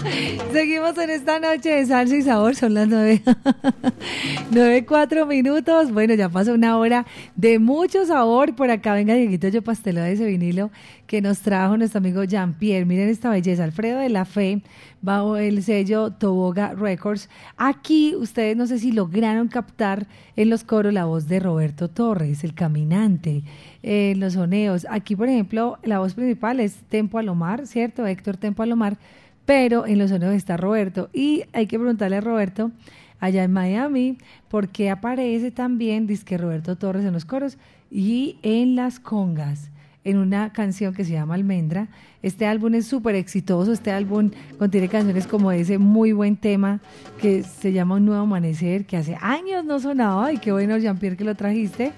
[SPEAKER 1] Seguimos en esta noche de salsa y sabor, son las nueve, nueve, cuatro minutos. Bueno, ya pasó una hora de mucho sabor. Por acá venga Dieguito Yo Pasteló de ese vinilo que nos trajo nuestro amigo Jean-Pierre. Miren esta belleza, Alfredo de la Fe, bajo el sello Toboga Records. Aquí ustedes no sé si lograron captar en los coros la voz de Roberto Torres, el caminante, eh, los soneos. Aquí, por ejemplo, la voz principal es Tempo Alomar, ¿cierto? Héctor Tempo Alomar pero en los sonidos está Roberto. Y hay que preguntarle a Roberto, allá en Miami, por qué aparece también, dice Roberto Torres en los coros y en las congas, en una canción que se llama Almendra. Este álbum es súper exitoso, este álbum contiene canciones como ese muy buen tema que se llama Un Nuevo Amanecer, que hace años no sonaba, y qué bueno Jean-Pierre que lo trajiste.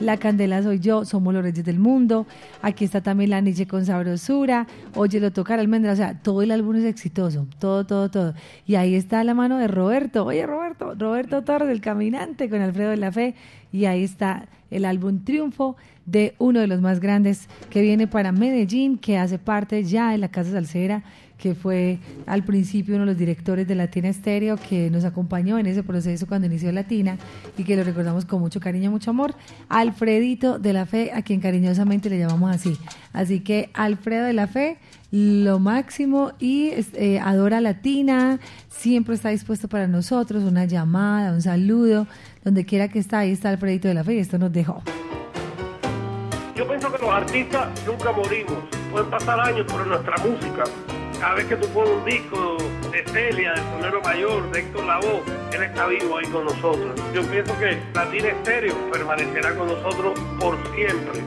[SPEAKER 1] La Candela Soy Yo, Somos los Reyes del Mundo. Aquí está también La Niche con Sabrosura. Oye, lo tocar almendra. O sea, todo el álbum es exitoso. Todo, todo, todo. Y ahí está la mano de Roberto. Oye, Roberto, Roberto Torres, el caminante con Alfredo de la Fe. Y ahí está el álbum Triunfo de uno de los más grandes que viene para Medellín, que hace parte ya de la Casa Salsera que fue al principio uno de los directores de Latina Estéreo, que nos acompañó en ese proceso cuando inició Latina y que lo recordamos con mucho cariño, mucho amor, Alfredito de la Fe, a quien cariñosamente le llamamos así. Así que Alfredo de la Fe, lo máximo y eh, adora Latina, siempre está dispuesto para nosotros, una llamada, un saludo, donde quiera que está, ahí está Alfredito de la Fe y esto nos dejó.
[SPEAKER 13] Yo pienso que los artistas nunca morimos, pueden pasar años, pero nuestra música cada vez que tú pones un disco de Celia, de Sonero Mayor, de Héctor Lavoe, él está vivo ahí con nosotros. Yo pienso que Latina Estéreo permanecerá con nosotros por siempre.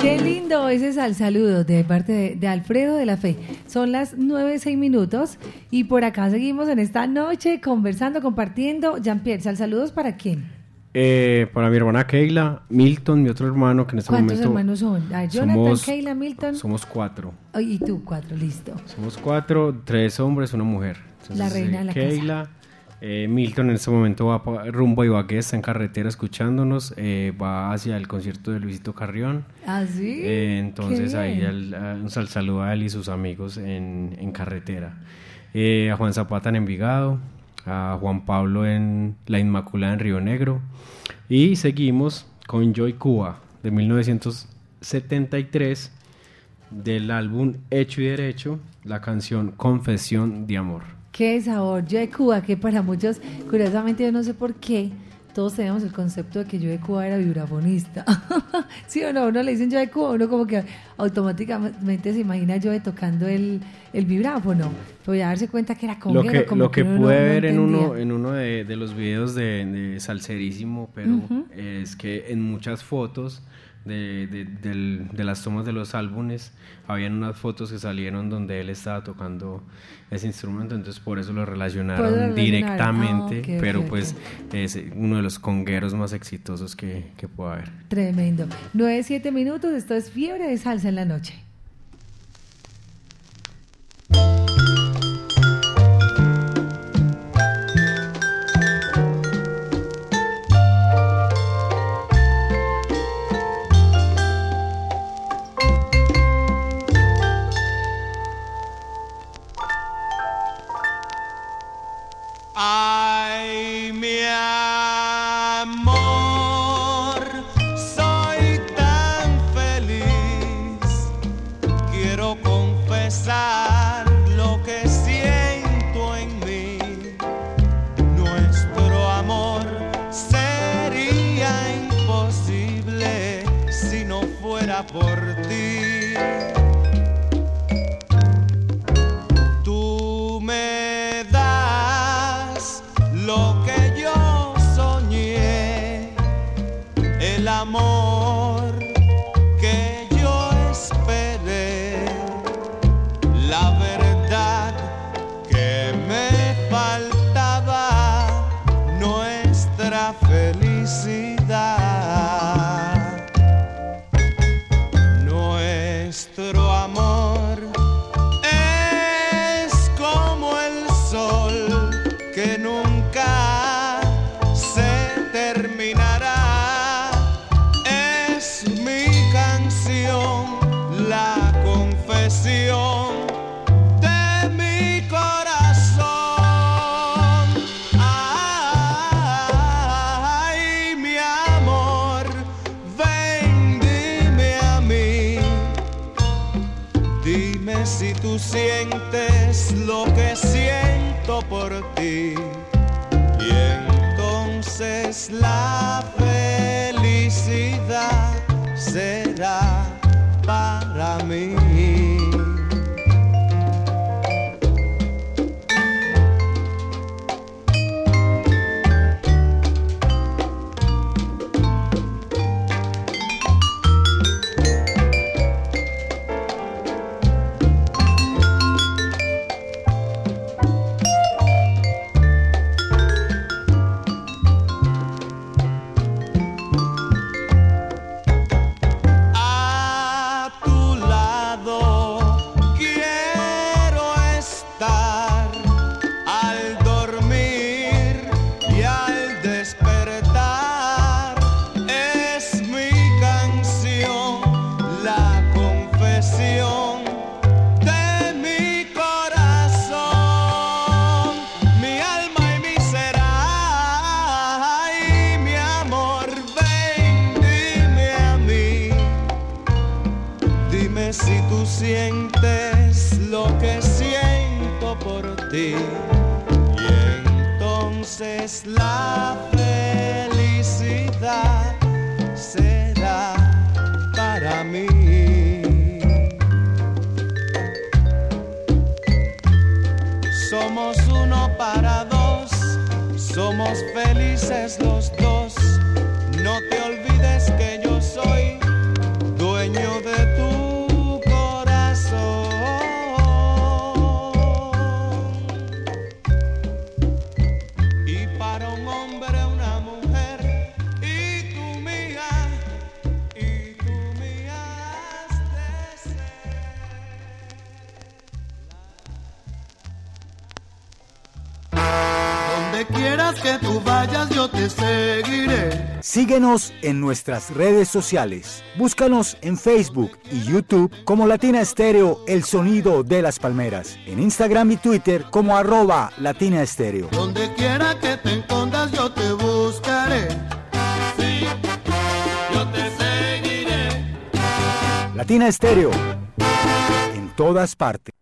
[SPEAKER 1] Qué lindo ese es saludo de parte de, de, Alfredo de la Fe. Son las nueve, seis minutos y por acá seguimos en esta noche conversando, compartiendo. Jean-Pierre, ¿sal saludos para quién?
[SPEAKER 2] Eh, para mi hermana Keila, Milton, mi otro hermano, que en este
[SPEAKER 1] ¿Cuántos
[SPEAKER 2] momento.
[SPEAKER 1] hermanos son? Ah, Jonathan,
[SPEAKER 2] somos-
[SPEAKER 1] Keila, Milton.
[SPEAKER 2] Somos cuatro.
[SPEAKER 1] Oh, y tú, cuatro, listo.
[SPEAKER 2] Somos cuatro, tres hombres, una mujer.
[SPEAKER 1] La reina de la
[SPEAKER 2] Keila, eh, Milton en este momento va rumbo a Ibagué, está en carretera escuchándonos, eh, va hacia el concierto de Luisito Carrión.
[SPEAKER 1] ¿Ah, sí?
[SPEAKER 2] Eh, entonces
[SPEAKER 1] Qué
[SPEAKER 2] ahí a- un sal- saludo a él y sus amigos en, en carretera. A Juan Zapata en Envigado, a Juan Pablo en La Inmaculada en Río Negro. Y seguimos con Joy Cuba de 1973 del álbum Hecho y Derecho, la canción Confesión de Amor.
[SPEAKER 1] Qué sabor. Yo de Cuba, que para muchos, curiosamente, yo no sé por qué, todos tenemos el concepto de que yo de Cuba era vibrafonista. ¿Sí o no? Uno le dicen yo de Cuba, uno como que automáticamente se imagina yo de tocando el, el vibráfono. Pero ya darse cuenta que era
[SPEAKER 2] Lo
[SPEAKER 1] conguero,
[SPEAKER 2] que,
[SPEAKER 1] como
[SPEAKER 2] lo que
[SPEAKER 1] uno no-
[SPEAKER 2] pude
[SPEAKER 1] no
[SPEAKER 2] ver en uno, en uno de, de los videos de, de Salserísimo, pero es que en muchas fotos de, de, del- de las tomas de los álbumes, habían unas fotos que salieron donde él estaba tocando ese instrumento, entonces por eso lo relacionaron directamente,
[SPEAKER 1] Ah,
[SPEAKER 2] pero pues es uno de los congueros más exitosos que, que pueda haber.
[SPEAKER 1] Tremendo. 9, 7 minutos, esto es fiebre de salsa en la noche.
[SPEAKER 14] Ay,
[SPEAKER 15] Síguenos en nuestras redes sociales. Búscanos en Facebook y YouTube como Latina Estéreo, el sonido de las palmeras. En Instagram y Twitter como arroba Latina Estéreo.
[SPEAKER 16] Donde quiera que te encondas, yo te buscaré. Sí, yo te seguiré.
[SPEAKER 15] Latina Estéreo. En todas partes.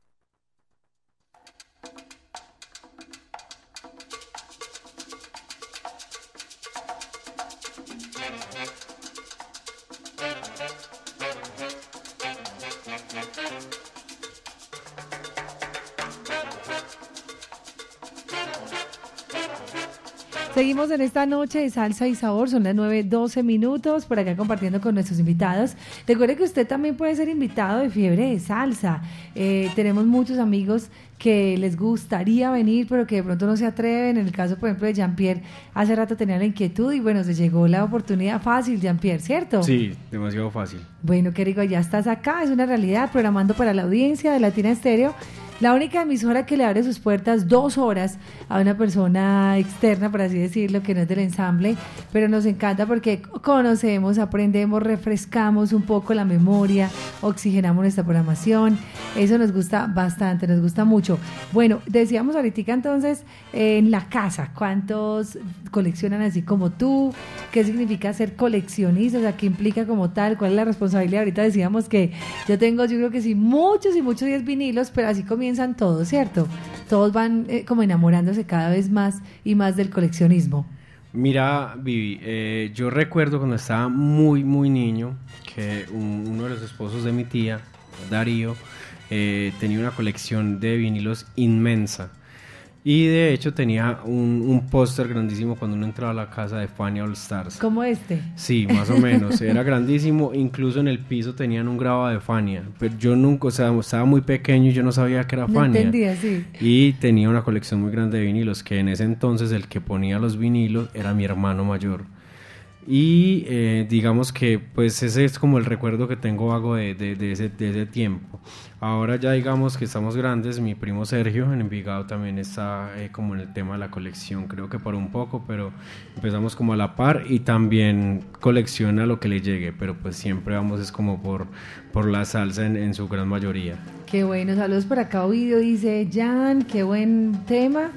[SPEAKER 1] Seguimos en esta noche de salsa y sabor, son las 9.12 minutos, por acá compartiendo con nuestros invitados. Recuerde que usted también puede ser invitado de fiebre de salsa. Eh, tenemos muchos amigos que les gustaría venir, pero que de pronto no se atreven. En el caso, por ejemplo, de Jean-Pierre, hace rato tenía la inquietud y bueno, se llegó la oportunidad fácil, Jean-Pierre, ¿cierto?
[SPEAKER 2] Sí, demasiado fácil.
[SPEAKER 1] Bueno, qué rico, ya estás acá, es una realidad, programando para la audiencia de Latina Estéreo. La única emisora que le abre sus puertas dos horas a una persona externa, por así decirlo, que no es del ensamble, pero nos encanta porque conocemos, aprendemos, refrescamos un poco la memoria, oxigenamos nuestra programación. Eso nos gusta bastante, nos gusta mucho. Bueno, decíamos ahorita entonces, eh, en la casa, ¿cuántos coleccionan así como tú? ¿Qué significa ser coleccionista? O sea, ¿qué implica como tal? ¿Cuál es la responsabilidad? Ahorita decíamos que yo tengo, yo creo que sí, muchos y muchos 10 vinilos, pero así comienzan todos, ¿cierto? Todos van eh, como enamorándose cada vez más y más del coleccionismo.
[SPEAKER 2] Mira, Vivi, eh, yo recuerdo cuando estaba muy, muy niño que un- uno de los esposos de mi tía, Darío, eh, tenía una colección de vinilos inmensa. Y de hecho tenía un, un póster grandísimo cuando uno entraba a la casa de Fania All Stars.
[SPEAKER 1] Como este.
[SPEAKER 2] Sí, más o menos. Era grandísimo. Incluso en el piso tenían un grabado de Fania. Pero yo nunca, o sea, estaba muy pequeño y yo no sabía que era
[SPEAKER 1] No
[SPEAKER 2] Fania.
[SPEAKER 1] entendía, sí.
[SPEAKER 2] Y tenía una colección muy grande de vinilos, que en ese entonces el que ponía los vinilos era mi hermano mayor. Y eh, digamos que pues ese es como el recuerdo que tengo vago de, de- de ese, de ese tiempo. Ahora ya digamos que estamos grandes, mi primo Sergio en Envigado también está eh, como en el tema de la colección, creo que por un poco, pero empezamos como a la par y también colecciona lo que le llegue, pero pues siempre vamos es como por, por la salsa en, en su gran mayoría.
[SPEAKER 1] Qué bueno, saludos por acá. Oído dice Jan, qué buen tema.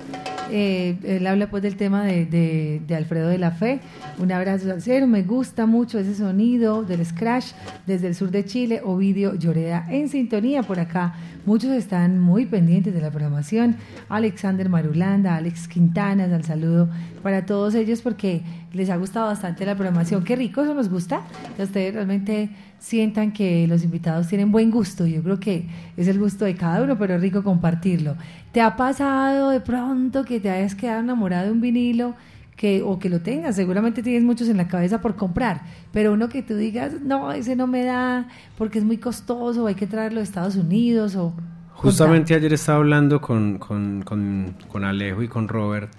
[SPEAKER 1] Eh, él habla pues del tema de, Alfredo de la Fe. Un abrazo salsero, me gusta mucho ese sonido del scratch desde el sur de Chile, Ovidio Lloreda en sintonía por acá. Muchos están muy pendientes de la programación. Alexander Marulanda, Alex Quintanas, al saludo para todos ellos porque les ha gustado bastante la programación. Qué rico, eso nos gusta. Ustedes realmente sientan que los invitados tienen buen gusto. Yo creo que es el gusto de cada uno, pero rico compartirlo. ¿Te ha pasado de pronto que te hayas quedado enamorado de un vinilo? Que, o que lo tengas, seguramente tienes muchos en la cabeza por comprar, pero uno que tú digas, no, ese no me da porque es muy costoso, hay que traerlo de Estados Unidos o...
[SPEAKER 2] Justamente ayer estaba hablando con, con, con, con Alejo y con Robert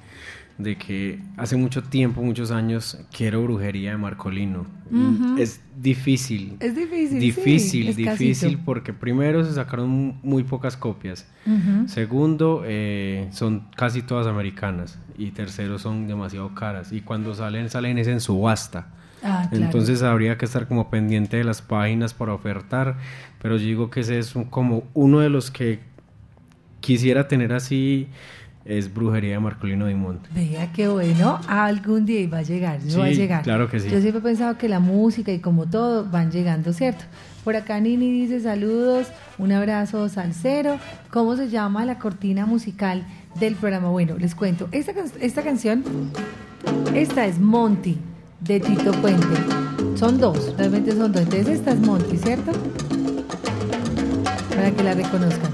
[SPEAKER 2] de que hace mucho tiempo, muchos años, quiero brujería de Marcolino. Es difícil.
[SPEAKER 1] Es difícil.
[SPEAKER 2] Difícil,
[SPEAKER 1] sí,
[SPEAKER 2] difícil, porque primero se sacaron muy pocas copias. Segundo, eh, son casi todas americanas. Y tercero, son demasiado caras. Y cuando salen, salen es en subasta.
[SPEAKER 1] Ah, claro.
[SPEAKER 2] Entonces habría que estar como pendiente de las páginas para ofertar. Pero yo digo que ese es un- como uno de los que quisiera tener así. Es brujería de Marcolino Dimont.
[SPEAKER 1] Vea qué bueno, algún día va a llegar, eso va a
[SPEAKER 2] Sí,
[SPEAKER 1] llegar.
[SPEAKER 2] claro que sí.
[SPEAKER 1] Yo siempre he pensado que la música y como todo van llegando, ¿cierto? Por acá Nini dice saludos, un abrazo salsero. ¿Cómo se llama la cortina musical del programa? Bueno, les cuento, esta, esta canción, esta es Monty de Tito Puente. Son dos, realmente son dos. Entonces esta es Monty, ¿cierto? Para que la reconozcan.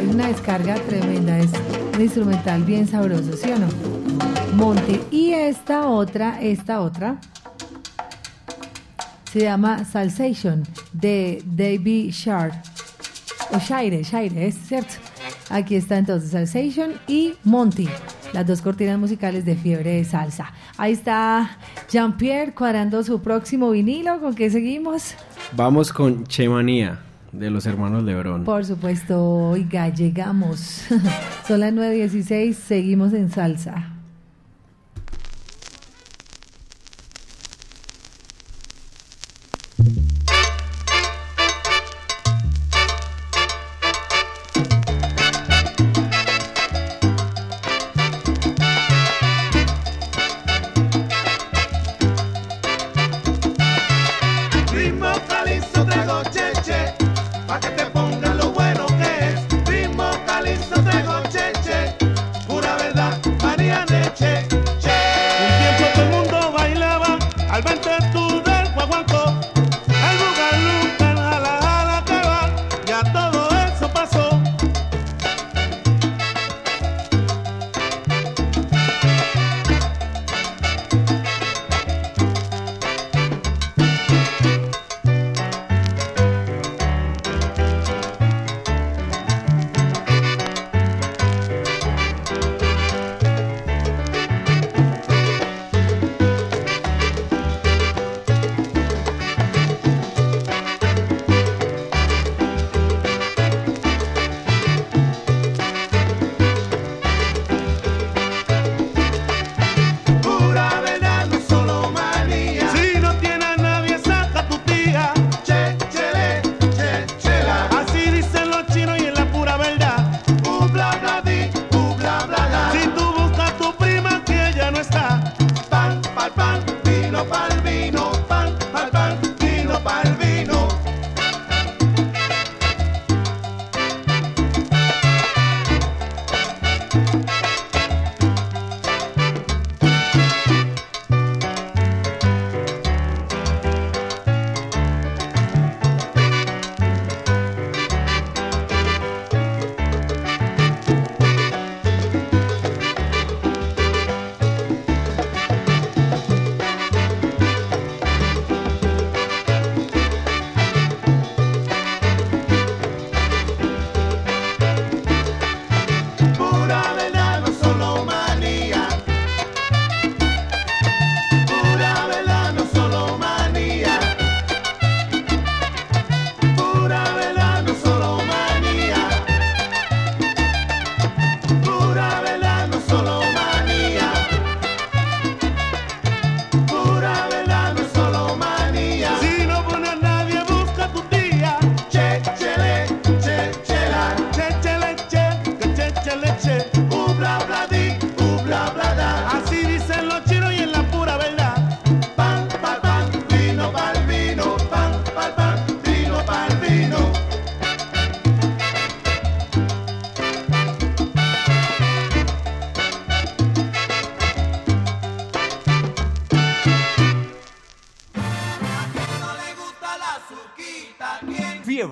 [SPEAKER 1] Es una descarga tremenda, es un instrumental bien sabroso, ¿sí o no? Monte. Y esta otra, esta otra, se llama Salsation de David Shard. O Shire, Shire, es cierto. Aquí está entonces Salsation y Monty, las dos cortinas musicales de fiebre de salsa. Ahí está Jean-Pierre cuadrando su próximo vinilo. ¿Con qué seguimos?
[SPEAKER 2] Vamos con Chemanía de los hermanos Lebrón.
[SPEAKER 1] Por supuesto, oiga, llegamos. Son las 9.16, seguimos en salsa.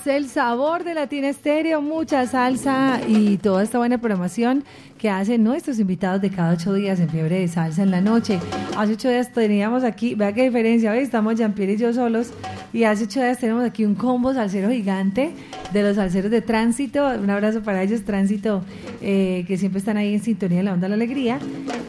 [SPEAKER 1] Es el sabor de Latina Estéreo, mucha salsa y toda esta buena programación que hacen nuestros invitados de cada ocho días en Fiebre de Salsa en la noche. Hace ocho días teníamos aquí, vea qué diferencia, hoy estamos Jean-Pierre y yo solos y hace ocho días tenemos aquí un combo salsero gigante de los salseros de Tránsito. Un abrazo para ellos, Tránsito, eh, que siempre están ahí en sintonía de la onda de la alegría.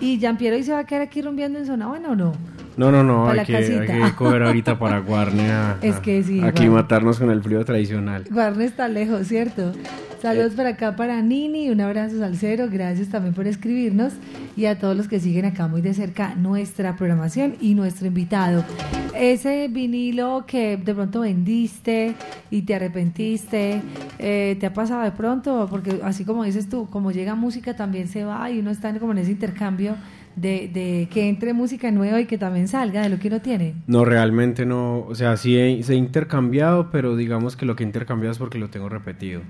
[SPEAKER 1] Y Jean-Pierre hoy se va a quedar aquí rumbeando en zona buena o no?
[SPEAKER 2] No, no, no, hay que, hay que coger ahorita para Guarne a,
[SPEAKER 1] Es que sí,
[SPEAKER 2] con el frío tradicional.
[SPEAKER 1] Guarne está lejos, ¿cierto? Saludos para acá para Nini, un abrazo salsero, gracias también por escribirnos y a todos los que siguen acá muy de cerca nuestra programación y nuestro invitado. Ese vinilo que de pronto vendiste y te arrepentiste, eh, ¿te ha pasado de pronto? Porque así como dices tú, como llega música también se va y uno está como en ese intercambio de, de que entre música nueva y que también salga de lo que uno tiene.
[SPEAKER 2] No, realmente no, o sea, sí he, se he intercambiado, pero digamos que lo que he intercambiado es porque lo tengo repetido.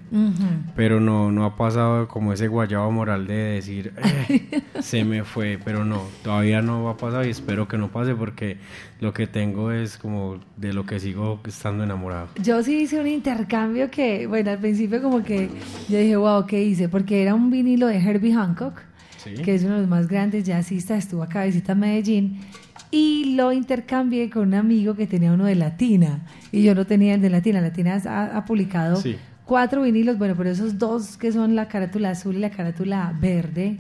[SPEAKER 2] Pero no, no ha pasado como ese guayabo moral de decir, "Eh, se me fue, pero no, todavía no va a pasar y espero que no pase porque lo que tengo es como de lo que sigo estando enamorado.
[SPEAKER 1] Yo sí hice un intercambio que, bueno, al principio como que yo dije, wow, ¿qué hice? Porque era un vinilo de Herbie Hancock,
[SPEAKER 2] Sí.
[SPEAKER 1] que es uno de los más grandes jazzistas, estuvo acá de visita Medellín, y lo intercambié con un amigo que tenía uno de Latina, y yo no tenía el de Latina. Latina ha, ha publicado
[SPEAKER 2] Sí.
[SPEAKER 1] cuatro vinilos, bueno, pero esos dos que son la carátula azul y la carátula verde,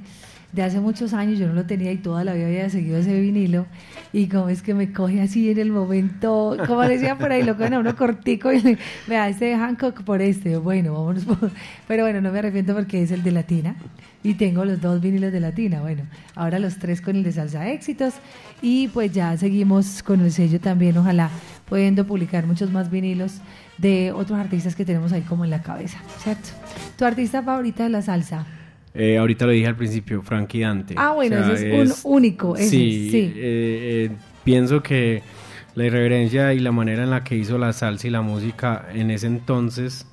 [SPEAKER 1] de hace muchos años yo no lo tenía y toda la vida había seguido ese vinilo y como es que me coge así en el momento, como decía por ahí, lo cogen a uno cortico y le, vea, este de Hancock por este, bueno, vámonos por- pero bueno, no me arrepiento porque es el de Latina y tengo los dos vinilos de Latina, bueno, ahora los tres con el de Salsa Éxitos y pues ya seguimos con el sello también, ojalá pudiendo publicar muchos más vinilos de otros artistas que tenemos ahí como en la cabeza, ¿cierto? ¿Tu artista favorita de la salsa?
[SPEAKER 2] Eh, ahorita lo dije al principio, Frankie Dante.
[SPEAKER 1] Ah, bueno, ese es un único, ese,
[SPEAKER 2] sí,
[SPEAKER 1] sí.
[SPEAKER 2] eh, eh, pienso que la irreverencia y la manera en la que hizo la salsa y la música en ese entonces,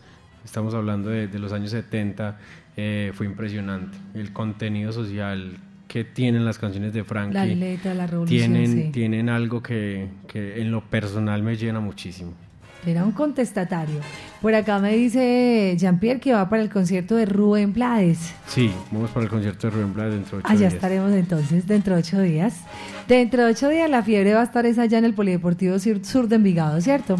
[SPEAKER 2] estamos hablando de, de los años 70, eh, fue impresionante. El contenido social que tienen las canciones de Frankie.
[SPEAKER 1] La letra, la revolución,
[SPEAKER 2] tienen,
[SPEAKER 1] sí.
[SPEAKER 2] tienen algo que, que en lo personal me llena muchísimo.
[SPEAKER 1] Era un contestatario. Por acá me dice Jean-Pierre que va para el concierto de Rubén Blades.
[SPEAKER 2] Sí, vamos para el concierto de Rubén Blades dentro de ocho
[SPEAKER 1] Allá
[SPEAKER 2] días.
[SPEAKER 1] estaremos entonces, dentro de ocho días. Dentro de ocho días la fiebre va a estar esa allá en el Polideportivo Sur, Sur de Envigado, ¿cierto?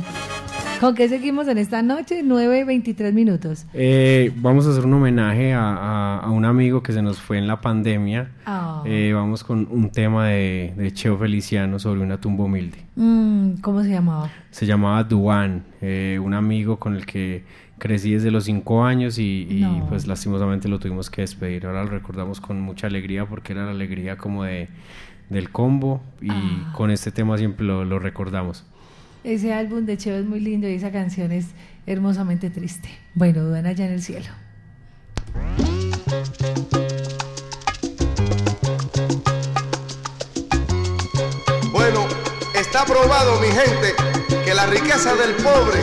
[SPEAKER 1] ¿Con qué seguimos en esta noche? 9 y 23 minutos.
[SPEAKER 2] Eh, vamos a hacer un homenaje a, a- a un amigo que se nos fue en la pandemia.
[SPEAKER 1] Ah.
[SPEAKER 2] Eh, vamos con un tema de, de Cheo Feliciano sobre una tumba humilde.
[SPEAKER 1] Mm, ¿Cómo se llamaba?
[SPEAKER 2] Se llamaba Duan, eh, un amigo con el que crecí desde los cinco años y, y,
[SPEAKER 1] No.
[SPEAKER 2] pues lastimosamente lo tuvimos que despedir. Ahora lo recordamos con mucha alegría porque era la alegría como de del combo y
[SPEAKER 1] Ah.
[SPEAKER 2] con este tema siempre lo, lo recordamos.
[SPEAKER 1] Ese álbum de Cheo es muy lindo y esa canción es hermosamente triste. Bueno, dudan allá en el cielo.
[SPEAKER 4] Bueno, está probado, mi gente, que la riqueza del pobre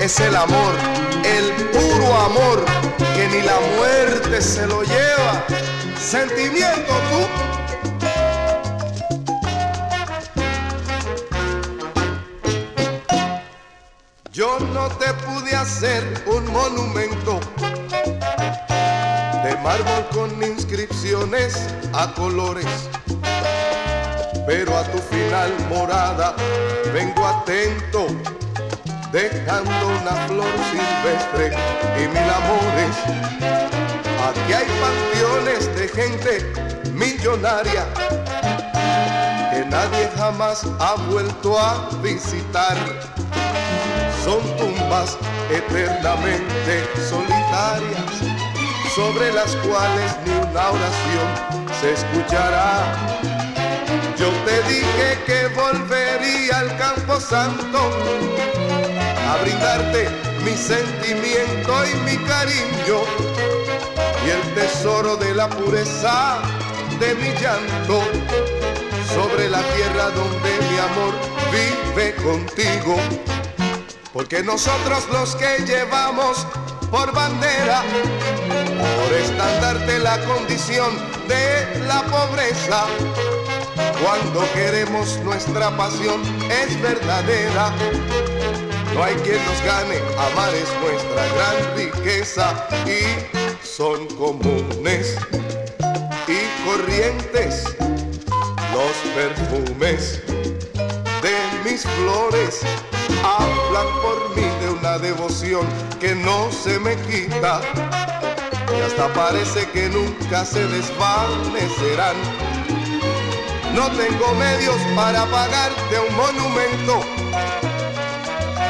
[SPEAKER 4] es el amor, el puro amor, que ni la muerte se lo lleva. Sentimiento, tú. No te pude hacer un monumento de mármol con inscripciones a colores pero a tu final morada vengo atento, dejando una flor silvestre y mil amores. Aquí hay panteones de gente millonaria que nadie jamás ha vuelto a visitar. Son tumbas eternamente solitarias, sobre las cuales ni una oración se escuchará. Yo te dije que volvería al campo santo a brindarte mi sentimiento y mi cariño y el tesoro de la pureza de mi llanto sobre la tierra donde mi amor vive contigo. Porque nosotros los que llevamos por bandera, por estandarte la condición de la pobreza, cuando queremos nuestra pasión es verdadera. No hay quien nos gane, amar es nuestra gran riqueza y son comunes y corrientes los perfumes mis flores. Hablan por mí de una devoción que no se me quita y hasta parece que nunca se desvanecerán. No tengo medios para pagarte un monumento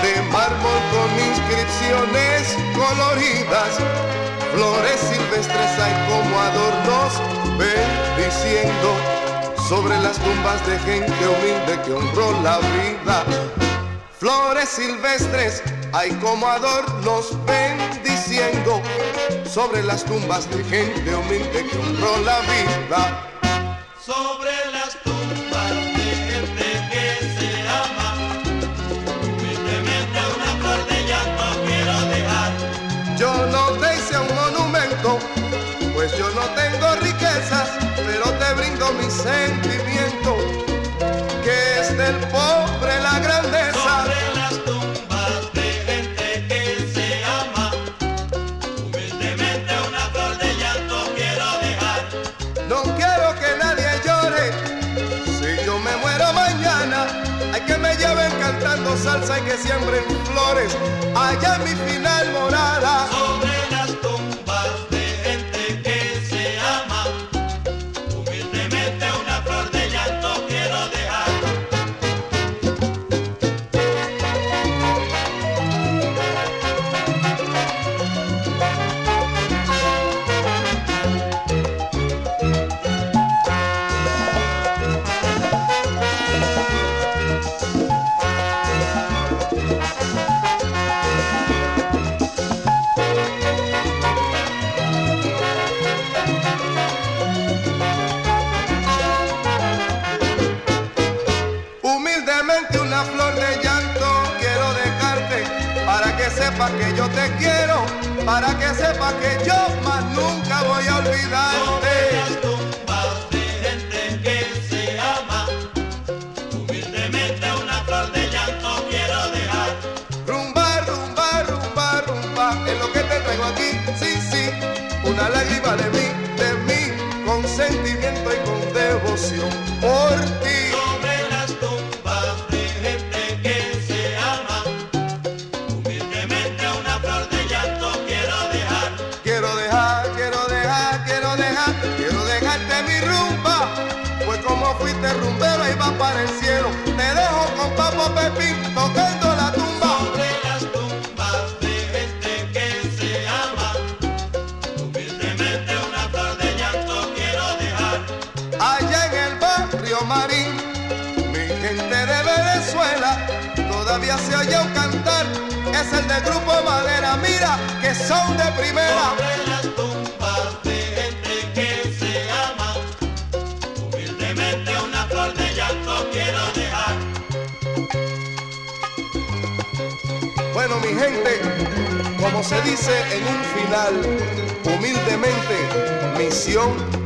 [SPEAKER 4] de mármol con inscripciones coloridas, flores silvestres hay como adornos bendiciendo sobre las tumbas de gente humilde que honró la vida. Flores silvestres hay como adornos bendiciendo sobre las tumbas de gente humilde que honró la vida. Te brindo mi sentimiento, que es del pobre la grandeza.
[SPEAKER 17] Sobre las tumbas de gente que se ama, humildemente una flor de llanto quiero dejar.
[SPEAKER 4] No quiero que nadie llore, si yo me muero mañana, hay que me lleven cantando salsa y que siembren flores allá en mi final para que sepas que yo más nunca un cantar, es el del grupo Madera, mira que son de primera.
[SPEAKER 17] Sobre las tumbas de gente que se ama, humildemente una flor de llanto quiero dejar.
[SPEAKER 4] Bueno, mi gente, como se dice en un final, humildemente, misión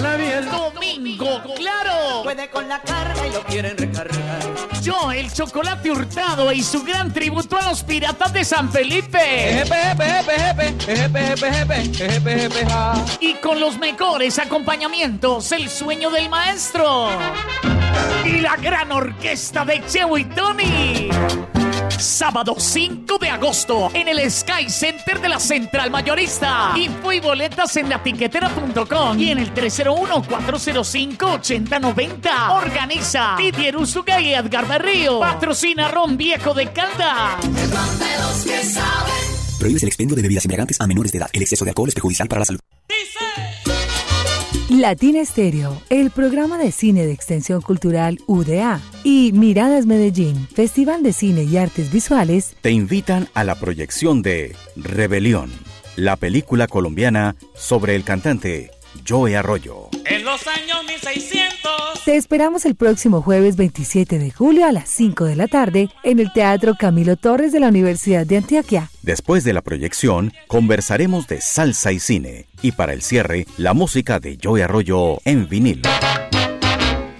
[SPEAKER 14] Miel.
[SPEAKER 7] Domingo, claro.
[SPEAKER 18] Puede con la carga y lo quieren recargar.
[SPEAKER 7] Yo, el chocolate hurtado y su gran tributo a los piratas de San Felipe.
[SPEAKER 14] Ejepe, ejepe, ejepe, ejepe, ejepe, ejepe, ejepe, ejepe, ja.
[SPEAKER 7] Y con los mejores acompañamientos, el sueño del maestro. Y la gran orquesta de Cheo y Tony. Sábado 5 agosto en el Sky Center de la Central Mayorista. Info y boletas en latiquetera.com y en el 301-405-8090. Organiza Didier Usuga y Edgar Berrío. Patrocina Ron Viejo de Calda.
[SPEAKER 10] Prohíbes el expendio de bebidas embriagantes a menores de edad. El exceso de alcohol es perjudicial para la salud.
[SPEAKER 11] Latina Estéreo, el programa de cine de extensión cultural UDA y Miradas Medellín, Festival de Cine y Artes Visuales,
[SPEAKER 19] te invitan a la proyección de Rebelión, la película colombiana sobre el cantante Joe Arroyo.
[SPEAKER 9] En los años 1600.
[SPEAKER 11] Te esperamos el próximo jueves 27 de julio a las 5 de la tarde en el Teatro Camilo Torres de la Universidad de Antioquia.
[SPEAKER 19] Después de la proyección, conversaremos de salsa y cine. Y para el cierre, la música de Joe Arroyo en vinilo.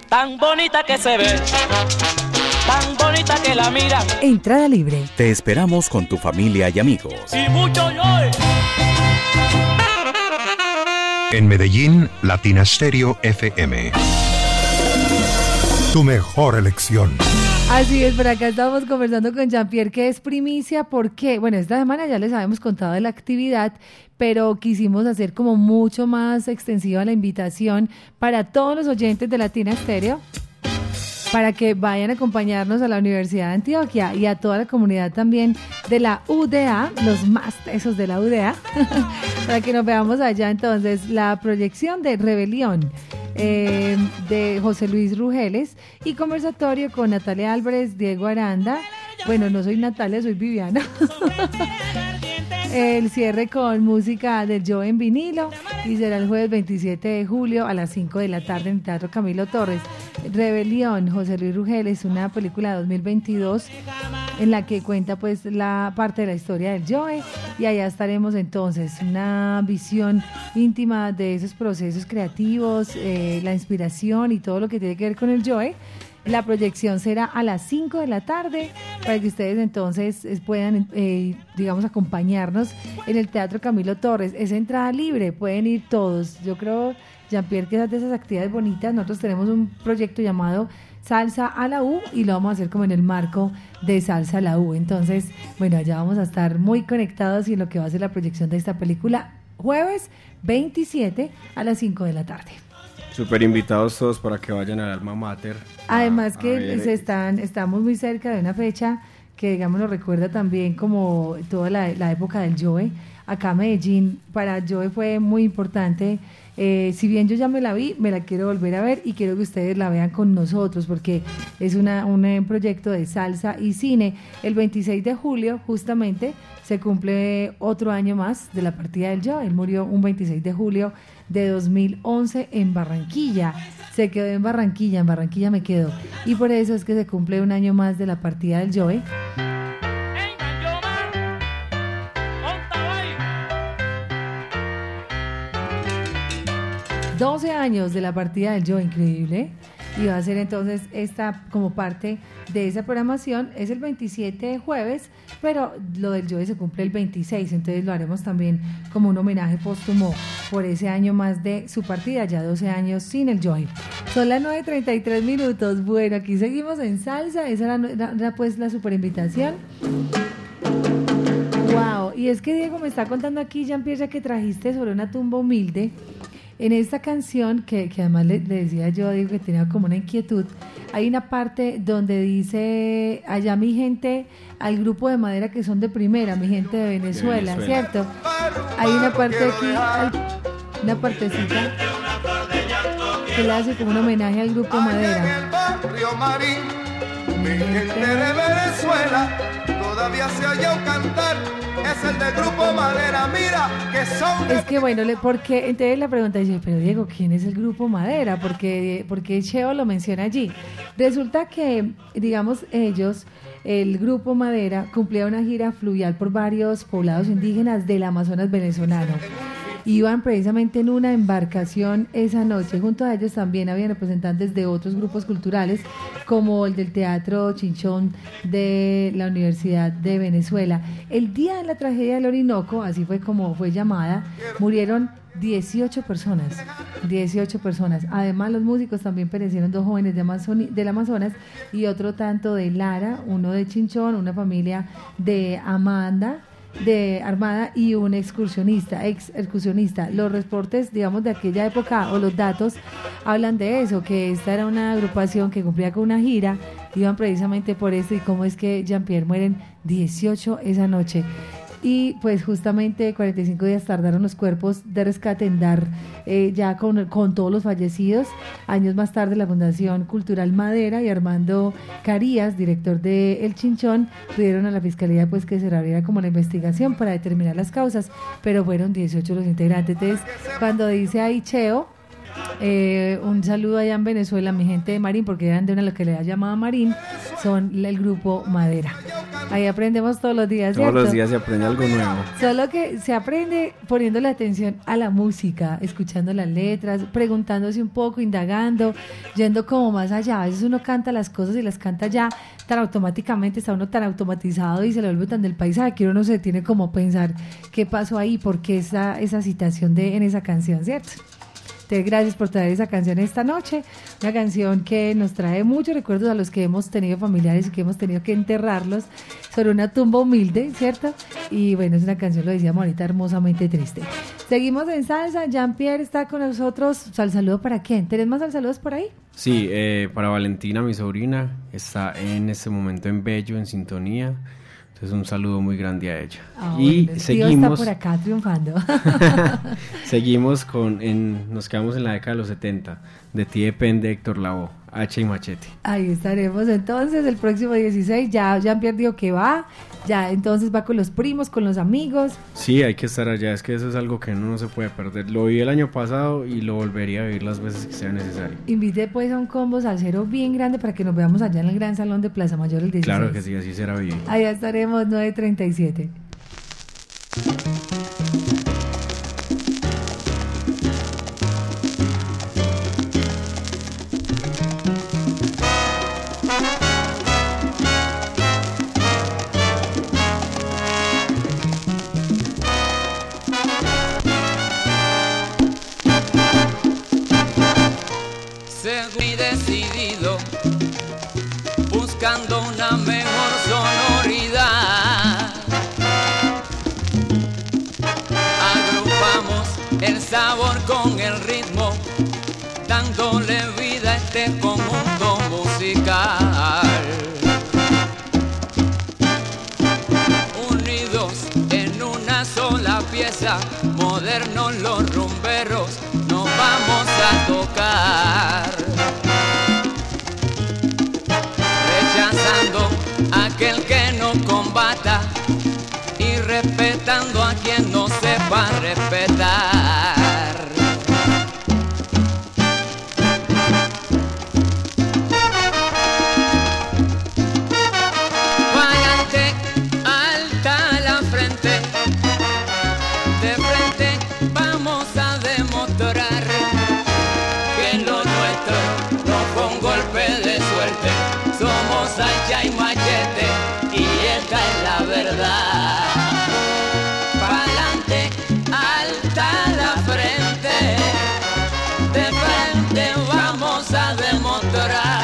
[SPEAKER 18] Tan bonita que se ve, tan bonita que la mira.
[SPEAKER 11] Entrada libre.
[SPEAKER 19] Te esperamos con tu familia y amigos.
[SPEAKER 18] Y mucho yo.
[SPEAKER 20] En Medellín, Latina Stereo FM. Tu mejor elección.
[SPEAKER 1] Así es, por acá estamos conversando con Jean-Pierre, que es primicia, porque, bueno, esta semana ya les habíamos contado de la actividad, pero quisimos hacer como mucho más extensiva la invitación para todos los oyentes de Latina Stereo para que vayan a acompañarnos a la Universidad de Antioquia y a toda la comunidad también de la UDA, los más tesos de la UDA, para que nos veamos allá entonces la proyección de Rebelión. Eh, de José Luis Rugeles y conversatorio con Natalia Álvarez, Diego Aranda. Bueno, no soy Natalia, soy Viviana. El cierre con música del Joe en vinilo y será el jueves 27 de julio a las 5 de la tarde en Teatro Camilo Torres. Rebelión, José Luis Rugeles, una película de 2022 en la que cuenta pues la parte de la historia del Joe y allá estaremos entonces, una visión íntima de esos procesos creativos, eh, la inspiración y todo lo que tiene que ver con el Joe. La proyección será a las 5 de la tarde para que ustedes entonces puedan, eh, digamos, acompañarnos en el Teatro Camilo Torres. Es entrada libre, pueden ir todos. Yo creo, Jean-Pierre, que esas de esas actividades bonitas. Nosotros tenemos un proyecto llamado Salsa a la U y lo vamos a hacer como en el marco de Salsa a la U. Entonces, bueno, allá vamos a estar muy conectados y en lo que va a ser la proyección de esta película jueves 27 a las 5 de la tarde.
[SPEAKER 2] Súper invitados todos para que vayan al alma mater.
[SPEAKER 1] Además
[SPEAKER 2] a
[SPEAKER 1] que se están, estamos muy cerca de una fecha que digamos nos recuerda también como toda la, la época del Joe. Acá Medellín para Joe fue muy importante. Eh, si bien yo ya me la vi, me la quiero volver a ver y quiero que ustedes la vean con nosotros porque es una, un eh, proyecto de salsa y cine. El 26 de julio justamente se cumple otro año más de la partida del Joe. Él murió un 26 de julio de 2011 en Barranquilla. Se quedó en Barranquilla, en Barranquilla me quedo. Y por eso es que se cumple un año más de la partida del Joe. 12 años de la partida del Joe, increíble. Y va a ser entonces esta como parte de esa programación. Es el 27 de jueves, pero lo del Joe se cumple el 26, entonces lo haremos también como un homenaje póstumo por ese año más de su partida, ya 12 años sin el Joy. Son las 9.33 minutos. Bueno, aquí seguimos en salsa. Esa era, era- pues la super invitación. Wow, y es que Diego me está contando aquí, Jean-Pierre, ya que trajiste sobre una tumba humilde. En esta canción, que, que además le, le decía yo, digo que tenía como una inquietud, hay una parte donde dice, allá mi gente, al grupo de madera que son de primera, mi gente de Venezuela,
[SPEAKER 16] Venezuela.
[SPEAKER 1] ¿cierto? Hay una parte aquí, una partecita, que le hace como un homenaje al grupo Madera.
[SPEAKER 4] Río Marín, mi gente de Venezuela, todavía se oye un cantar, es el del grupo Madera, mira que son
[SPEAKER 1] Es que bueno, porque entonces la pregunta dice, pero Diego, ¿quién es el grupo Madera? Porque, porque Cheo lo menciona allí. Resulta que, digamos, ellos, el grupo Madera, cumplía una gira fluvial por varios poblados indígenas del Amazonas venezolano. Iban precisamente en una embarcación esa noche. Junto a ellos también habían representantes de otros grupos culturales, como el del Teatro Chinchón de la Universidad de Venezuela. El día de la tragedia del Orinoco, así fue como fue llamada, murieron 18 personas, 18 personas. Además, los músicos también perecieron dos jóvenes de Amazoni- del Amazonas y otro tanto de Lara, uno de Chinchón, una familia de Amanda, de Armada y un excursionista, ex excursionista. Los reportes, digamos, de aquella época o los datos hablan de eso, que esta era una agrupación que cumplía con una gira, iban precisamente por esto y cómo es que Jean-Pierre mueren 18 esa noche. Y pues justamente 45 días tardaron los cuerpos de rescate en dar eh, ya con, con todos los fallecidos. Años más tarde la Fundación Cultural Madera y Armando Carías, director de El Chinchón, pidieron a la Fiscalía pues que se reabriera como la investigación para determinar las causas, pero fueron 18 los integrantes. Entonces, cuando dice ahí Cheo, eh, un saludo allá en Venezuela, mi gente de Marín, porque eran de una localidad llamada Marín, son el grupo Madera. Ahí aprendemos todos los días,
[SPEAKER 2] Todos los
[SPEAKER 1] ¿cierto?
[SPEAKER 2] días se aprende algo nuevo.
[SPEAKER 1] Solo que se aprende poniéndole atención a la música, escuchando las letras, preguntándose un poco, indagando, yendo como más allá. A veces uno canta las cosas y las canta ya tan automáticamente, está uno tan automatizado y se le vuelve tan del paisaje que uno no se tiene como pensar qué pasó ahí, por qué esa, esa citación de, en esa canción, ¿cierto? Entonces, gracias por traer esa canción esta noche. Una canción que nos trae muchos recuerdos a los que hemos tenido familiares y que hemos tenido que enterrarlos sobre una tumba humilde, ¿cierto? Y bueno, es una canción, lo decíamos ahorita, hermosamente triste. Seguimos en salsa. Jean-Pierre está con nosotros. Sal saludo para quién? ¿Tenés más sal saludos por ahí?
[SPEAKER 2] Sí, eh, para Valentina, mi sobrina, está en este momento en Bello, en sintonía. Entonces un saludo muy grande a ella.
[SPEAKER 1] Ah,
[SPEAKER 2] y
[SPEAKER 1] bueno, el tío
[SPEAKER 2] seguimos,
[SPEAKER 1] está por acá triunfando.
[SPEAKER 2] seguimos con, en, nos quedamos en la década de los 70, de Ti depende Héctor Lavoe, H y Machete.
[SPEAKER 1] Ahí estaremos entonces el próximo 16. Ya Jean-Pierre dijo que va. Ya entonces va con los primos, con los amigos.
[SPEAKER 2] Sí, hay que estar allá, es que eso es algo que uno no se puede perder. Lo vi el año pasado y lo volvería a vivir las veces que sea necesario.
[SPEAKER 1] Invite pues a un combo salsero bien grande para que nos veamos allá en el gran salón de Plaza Mayor el 16.
[SPEAKER 2] Claro que sí, así será bien.
[SPEAKER 1] Allá estaremos 9.37.
[SPEAKER 21] modernos los rumberos, nos vamos a tocar. Rechazando aquel que no combata y respetando a quien no sepa respetar. Esta es la verdad. Pa'lante, alta la frente, de frente vamos a demostrar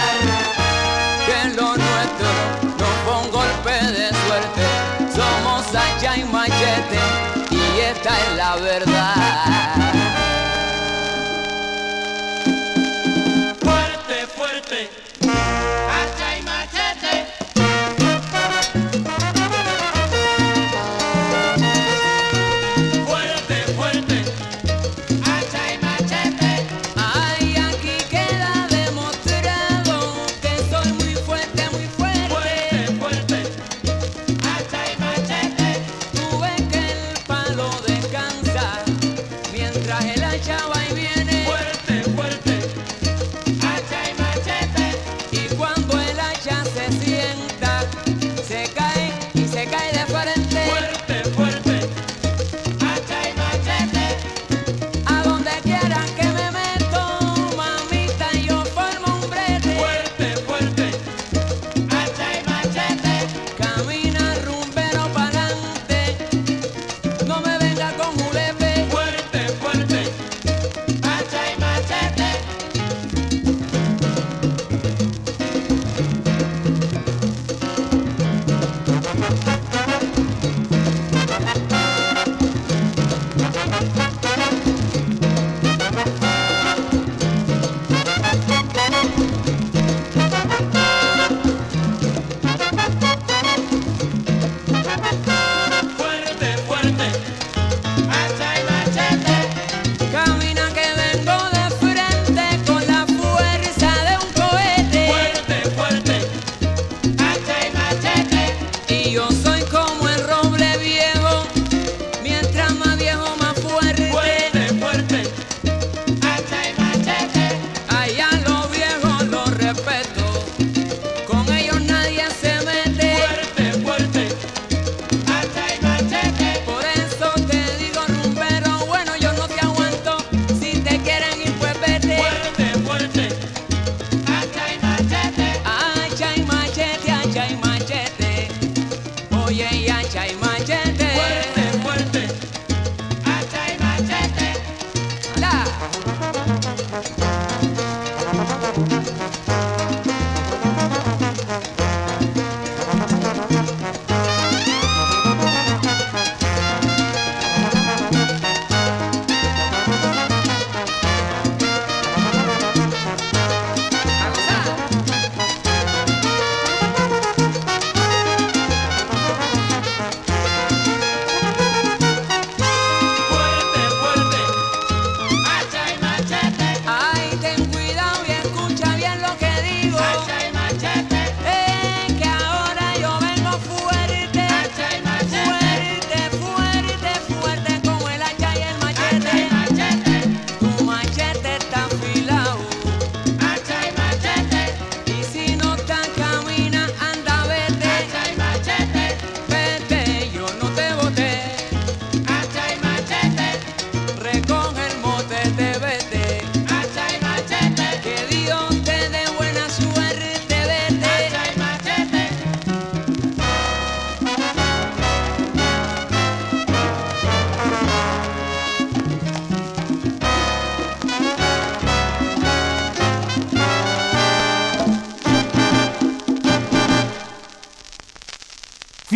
[SPEAKER 21] que lo nuestro no con golpe de suerte, somos hacha y machete y esta es la verdad.
[SPEAKER 12] Fuerte, fuerte.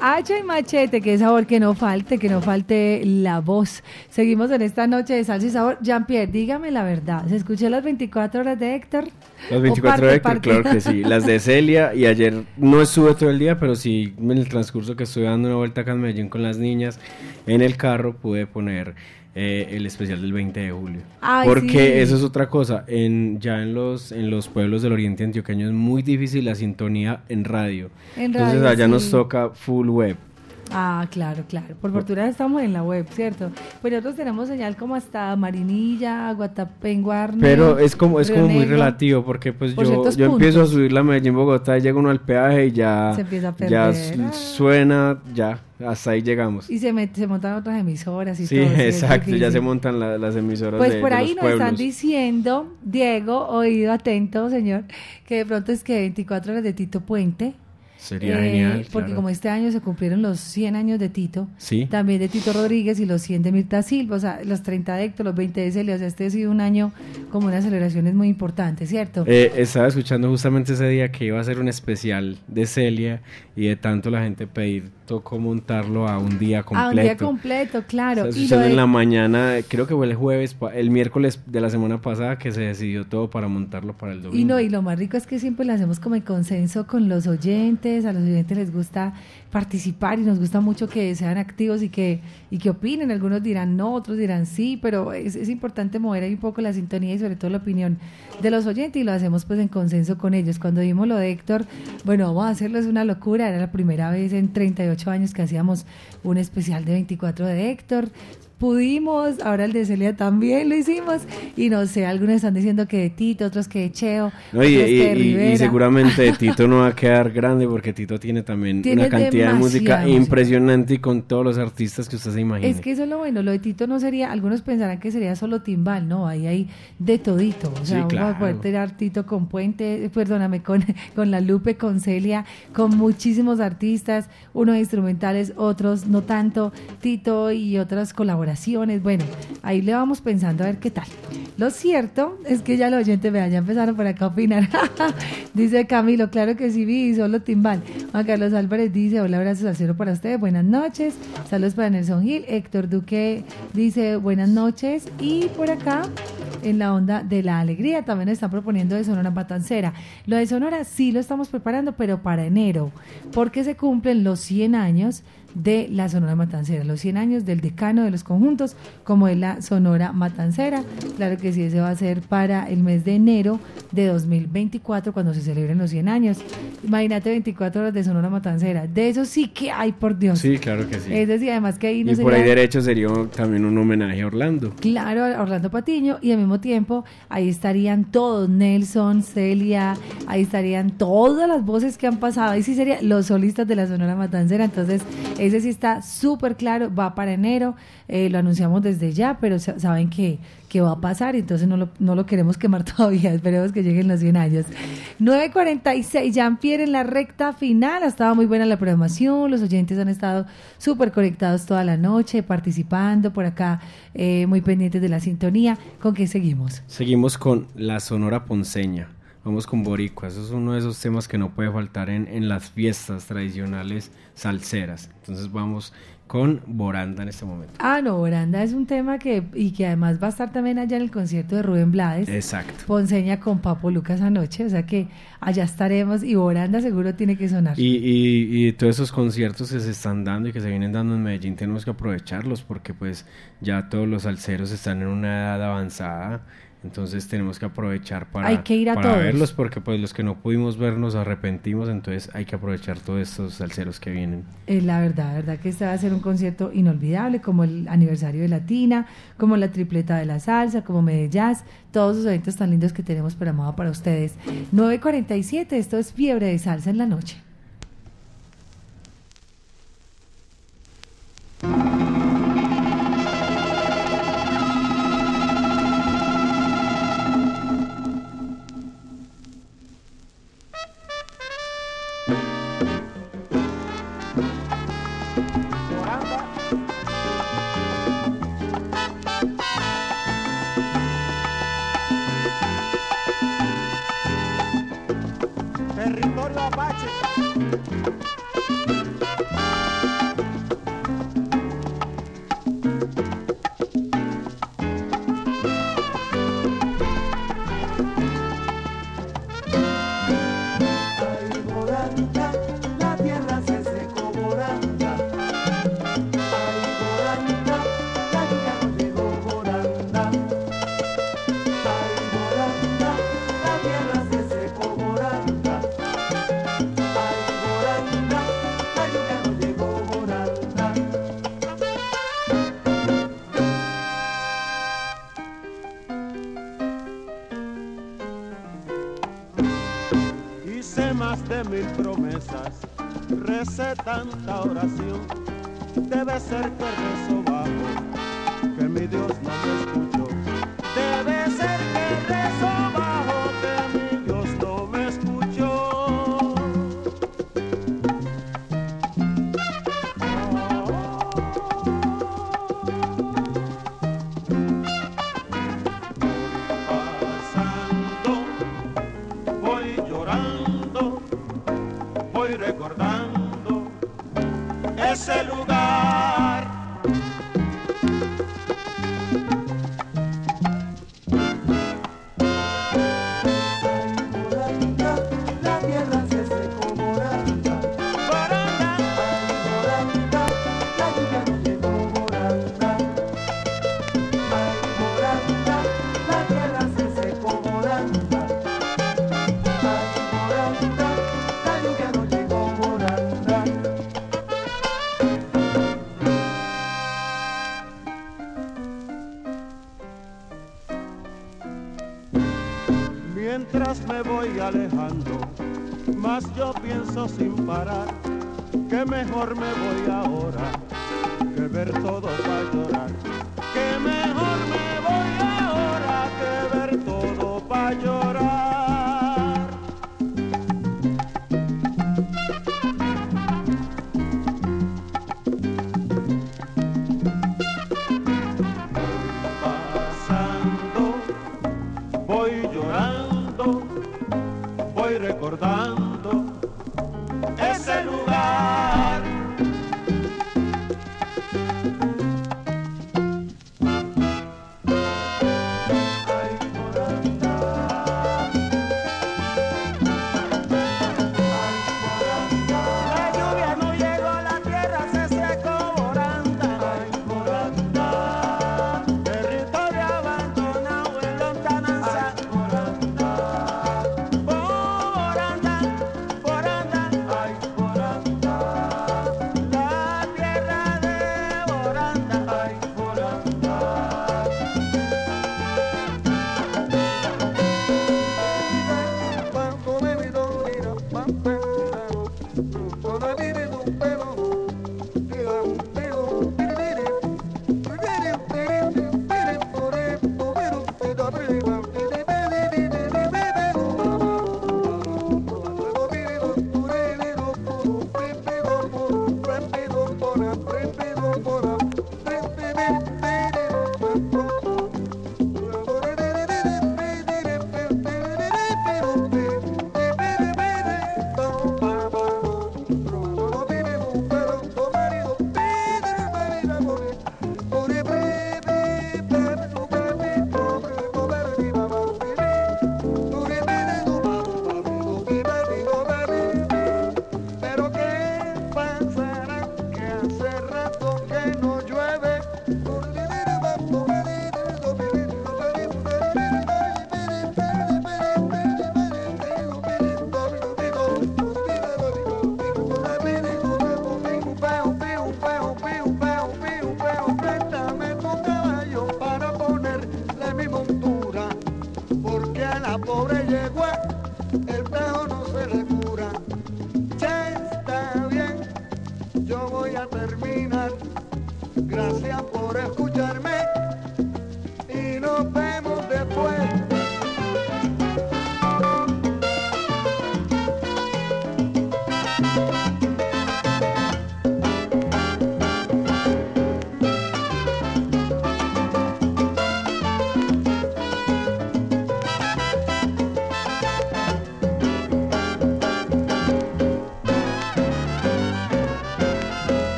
[SPEAKER 1] Hacha y machete, que sabor que no falte, que no falte la voz. Seguimos en esta noche de salsa y sabor. Jean-Pierre, dígame la verdad. ¿Se escuchó las 24 horas de Héctor?
[SPEAKER 2] Las
[SPEAKER 1] ¿O
[SPEAKER 2] 24
[SPEAKER 1] parte,
[SPEAKER 2] de Héctor,
[SPEAKER 1] parte?
[SPEAKER 2] claro que sí. Las de Celia y ayer no estuve todo el día, pero sí en el transcurso que estuve dando una vuelta acá en Medellín con las niñas, en el carro pude poner eh, el especial del 20 de julio.
[SPEAKER 1] Ay,
[SPEAKER 2] Porque
[SPEAKER 1] sí.
[SPEAKER 2] eso es otra cosa. En, ya en los, en los pueblos del oriente antioqueño es muy difícil la sintonía en radio.
[SPEAKER 1] En
[SPEAKER 2] Entonces
[SPEAKER 1] radio,
[SPEAKER 2] allá
[SPEAKER 1] sí.
[SPEAKER 2] nos toca full web.
[SPEAKER 1] Ah, claro, claro. Por fortuna estamos en la web, ¿cierto? Pero nosotros tenemos señal como hasta Marinilla, Guatapenguarne.
[SPEAKER 2] Pero es como es
[SPEAKER 1] Río
[SPEAKER 2] como muy
[SPEAKER 1] Negro.
[SPEAKER 2] relativo porque pues
[SPEAKER 1] Por
[SPEAKER 2] yo,
[SPEAKER 1] ciertos
[SPEAKER 2] yo empiezo a
[SPEAKER 1] puntos.
[SPEAKER 2] subir la Medellín Bogotá y llega uno al peaje y ya
[SPEAKER 1] Se empieza a
[SPEAKER 2] ya
[SPEAKER 1] perder.
[SPEAKER 2] su- suena ya hasta ahí llegamos.
[SPEAKER 1] Y se, met- se montan otras emisoras y
[SPEAKER 2] Sí,
[SPEAKER 1] todo. es
[SPEAKER 2] exacto, ya
[SPEAKER 1] difícil.
[SPEAKER 2] se montan la- las emisoras
[SPEAKER 1] Pues
[SPEAKER 2] de,
[SPEAKER 1] por
[SPEAKER 2] de
[SPEAKER 1] ahí
[SPEAKER 2] los
[SPEAKER 1] nos están diciendo, Diego, oído atento, señor, que de pronto es que 24 horas de Tito Puente.
[SPEAKER 2] Sería
[SPEAKER 1] eh,
[SPEAKER 2] genial,
[SPEAKER 1] Porque
[SPEAKER 2] claro.
[SPEAKER 1] como este año se cumplieron los 100 años de Tito,
[SPEAKER 2] Sí.
[SPEAKER 1] también de Tito Rodríguez y los 100 de Mirta Silva, o sea, los 30 de Héctor, los 20 de Celia, o sea, este ha sido un año como unas celebraciones muy importantes, ¿cierto?
[SPEAKER 2] Eh, estaba escuchando justamente ese día que iba a ser un especial de Celia y de tanto la gente pedir, tocó montarlo a un día completo.
[SPEAKER 1] Ah, un día completo, claro.
[SPEAKER 2] Estaba
[SPEAKER 1] Y lo
[SPEAKER 2] escuchando
[SPEAKER 1] de-
[SPEAKER 2] en la mañana, creo que fue el jueves, el miércoles de la semana pasada que se decidió todo para montarlo para el domingo.
[SPEAKER 1] Y no, y lo más rico es que siempre lo hacemos como en consenso con los oyentes, a los oyentes les gusta participar y nos gusta mucho que sean activos y que, y que opinen, algunos dirán no, otros dirán sí, pero es, es importante mover ahí un poco la sintonía y sobre todo la opinión de los oyentes y lo hacemos pues en consenso con ellos. Cuando vimos lo de Héctor, bueno, vamos a hacerlo, es una locura, era la primera vez en 38 años que hacíamos un especial de 24 de Héctor, pudimos, ahora el de Celia también lo hicimos, y no sé, algunos están diciendo que de Tito, otros que de Cheo,
[SPEAKER 2] No, y,
[SPEAKER 1] otros
[SPEAKER 2] y-
[SPEAKER 1] que de
[SPEAKER 2] y- y
[SPEAKER 1] Rivera.
[SPEAKER 2] seguramente Tito no va a quedar grande porque Tito tiene también
[SPEAKER 1] Tiene
[SPEAKER 2] una cantidad de música impresionante y con todos los artistas que usted se imagine.
[SPEAKER 1] Es que eso es lo bueno, lo de Tito no sería, algunos pensarán que sería solo timbal, no, ahí hay de todito, o
[SPEAKER 2] Sí,
[SPEAKER 1] sea, vamos a
[SPEAKER 2] claro.
[SPEAKER 1] poder tirar Tito con Puente, eh, perdóname, con, con La Lupe, con Celia, con muchísimos artistas, unos instrumentales, otros no tanto, Tito y otras colaboraciones, bueno, ahí le vamos pensando a ver qué tal. Lo cierto es que ya los oyentes, vean, ya empezaron por acá a opinar. dice Camilo, claro que sí vi, solo timbal. Juan Carlos Álvarez dice, hola, abrazos al cielo para ustedes, buenas noches. Saludos para Nelson Gil. Héctor Duque dice, buenas noches. Y por acá, en la onda de la alegría, también están proponiendo de Sonora Matancera. Lo de Sonora sí lo estamos preparando, pero para enero, porque se cumplen los 100 años de la Sonora Matancera, los 100 años del decano de los conjuntos, como es la Sonora Matancera. Claro que sí, ese va a ser para el mes de enero de 2024, cuando se celebren los 100 años. Imagínate 24 horas de Sonora Matancera. De eso sí que hay, por Dios.
[SPEAKER 2] Sí, claro que sí.
[SPEAKER 1] Es decir, además que ahí no
[SPEAKER 2] y por ahí derecho sería también un homenaje a Orlando.
[SPEAKER 1] Claro, a Orlando Patiño y al mismo tiempo ahí estarían todos, Nelson, Celia, ahí estarían todas las voces que han pasado, ahí sí serían los solistas de la Sonora Matancera, entonces ese sí está súper claro, va para enero, eh, lo anunciamos desde ya, pero sa- saben que, que va a pasar y entonces no lo, no lo queremos quemar todavía, esperemos que lleguen los 100 años. 9.46, Jean-Pierre en la recta final, ha estado muy buena la programación, los oyentes han estado súper conectados toda la noche, participando por acá, eh, muy pendientes de la sintonía. ¿Con qué seguimos?
[SPEAKER 2] Seguimos con la Sonora Ponceña. Vamos con Boricua. Eso es uno de esos temas que no puede faltar en, en las fiestas tradicionales salseras. Entonces vamos con Boranda en este momento.
[SPEAKER 1] Ah, no, Boranda es un tema que, y que además va a estar también allá en el concierto de Rubén Blades.
[SPEAKER 2] Exacto.
[SPEAKER 1] Ponceña con Papo Lucas anoche, o sea que allá estaremos y Boranda seguro tiene que sonar.
[SPEAKER 2] Y, y, y todos esos conciertos que se están dando y que se vienen dando en Medellín tenemos que aprovecharlos porque pues ya todos los salseros están en una edad avanzada Entonces tenemos que aprovechar para,
[SPEAKER 1] Hay que ir a
[SPEAKER 2] para
[SPEAKER 1] todos.
[SPEAKER 2] verlos porque pues los que no pudimos ver nos arrepentimos, entonces hay que aprovechar todos estos salseros que vienen.
[SPEAKER 1] Es la verdad, verdad que este va a ser un concierto inolvidable, como el aniversario de Latina, como la tripleta de la salsa, como Medellaz, todos esos eventos tan lindos que tenemos programado para ustedes. 9.47, esto es Fiebre de Salsa en la Noche.
[SPEAKER 14] recé tanta oración. Debe ser que rezo bajo, que mi Dios no me escuchó.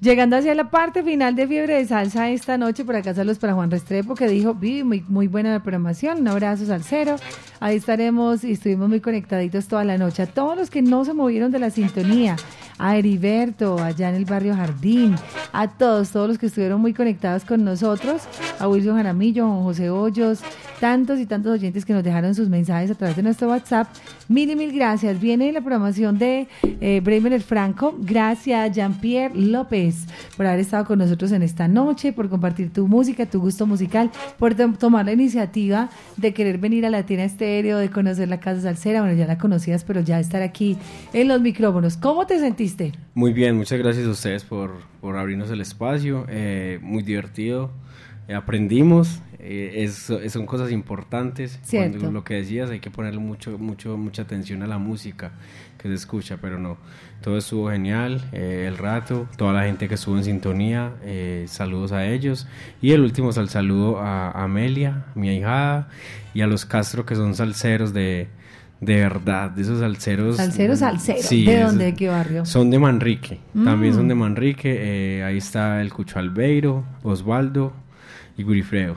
[SPEAKER 1] Llegando hacia la parte final de Fiebre de Salsa esta noche, por acá saludos para Juan Restrepo que dijo, muy, muy buena la programación, un abrazo salsero. Ahí estaremos y estuvimos muy conectaditos toda la noche. A todos los que no se movieron de la sintonía, a Heriberto, allá en el barrio Jardín, a todos, todos los que estuvieron muy conectados con nosotros, a Wilson Jaramillo, a José Hoyos, tantos y tantos oyentes que nos dejaron sus mensajes a través de nuestro WhatsApp. Mil y mil gracias. Viene la programación de eh, Bremer Franco. Gracias, Jean-Pierre López, por haber estado con nosotros en esta noche, por compartir tu música, tu gusto musical, por tom- tomar la iniciativa de querer venir a Latina Estéreo, de conocer la Casa Salsera. Bueno, ya la conocías, pero ya estar aquí en los micrófonos. ¿Cómo te sentiste?
[SPEAKER 2] Muy bien, muchas gracias a ustedes por, por abrirnos el espacio, eh, muy divertido, aprendimos, eh, es- son cosas importantes,
[SPEAKER 1] Cierto.
[SPEAKER 2] Cuando lo que decías hay que ponerle mucho, mucho, mucha atención a la música que se escucha, pero no, todo estuvo genial, eh, el rato, toda la gente que estuvo en sintonía, eh, saludos a ellos, y el último sal saludo a Amelia, mi ahijada, y a los Castro que son salseros de... De verdad, de esos salseros.
[SPEAKER 1] Salsero, salsero.
[SPEAKER 2] Sí,
[SPEAKER 1] ¿De dónde? ¿De qué barrio?
[SPEAKER 2] son de Manrique, también
[SPEAKER 1] Mm.
[SPEAKER 2] son de Manrique. eh, ahí está el Cucho Albeiro, Osvaldo y Gurifredo.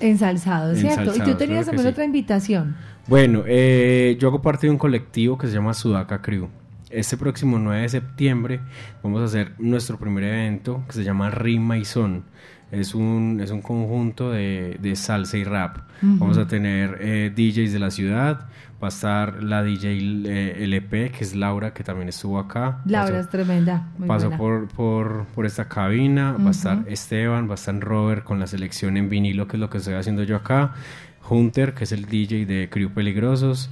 [SPEAKER 1] Ensalzado, ¿cierto? y tú tenías también
[SPEAKER 2] sí.
[SPEAKER 1] otra invitación.
[SPEAKER 2] Bueno, eh, yo hago parte de un colectivo que se llama Sudaca Crew. Este próximo 9 de septiembre vamos a hacer nuestro primer evento que se llama Rima y Son. Es un, es un conjunto de, de salsa y rap. Vamos a tener eh, DJs de la ciudad. Va a estar la DJ eh, LP, que es Laura, que también estuvo acá.
[SPEAKER 1] Laura
[SPEAKER 2] Pasó-
[SPEAKER 1] es tremenda. Muy
[SPEAKER 2] Pasó
[SPEAKER 1] buena.
[SPEAKER 2] por, por, por esta cabina, va a estar Esteban, va a estar Robert con la selección en vinilo, que es lo que estoy haciendo yo acá. Hunter, que es el DJ de Crew Peligrosos.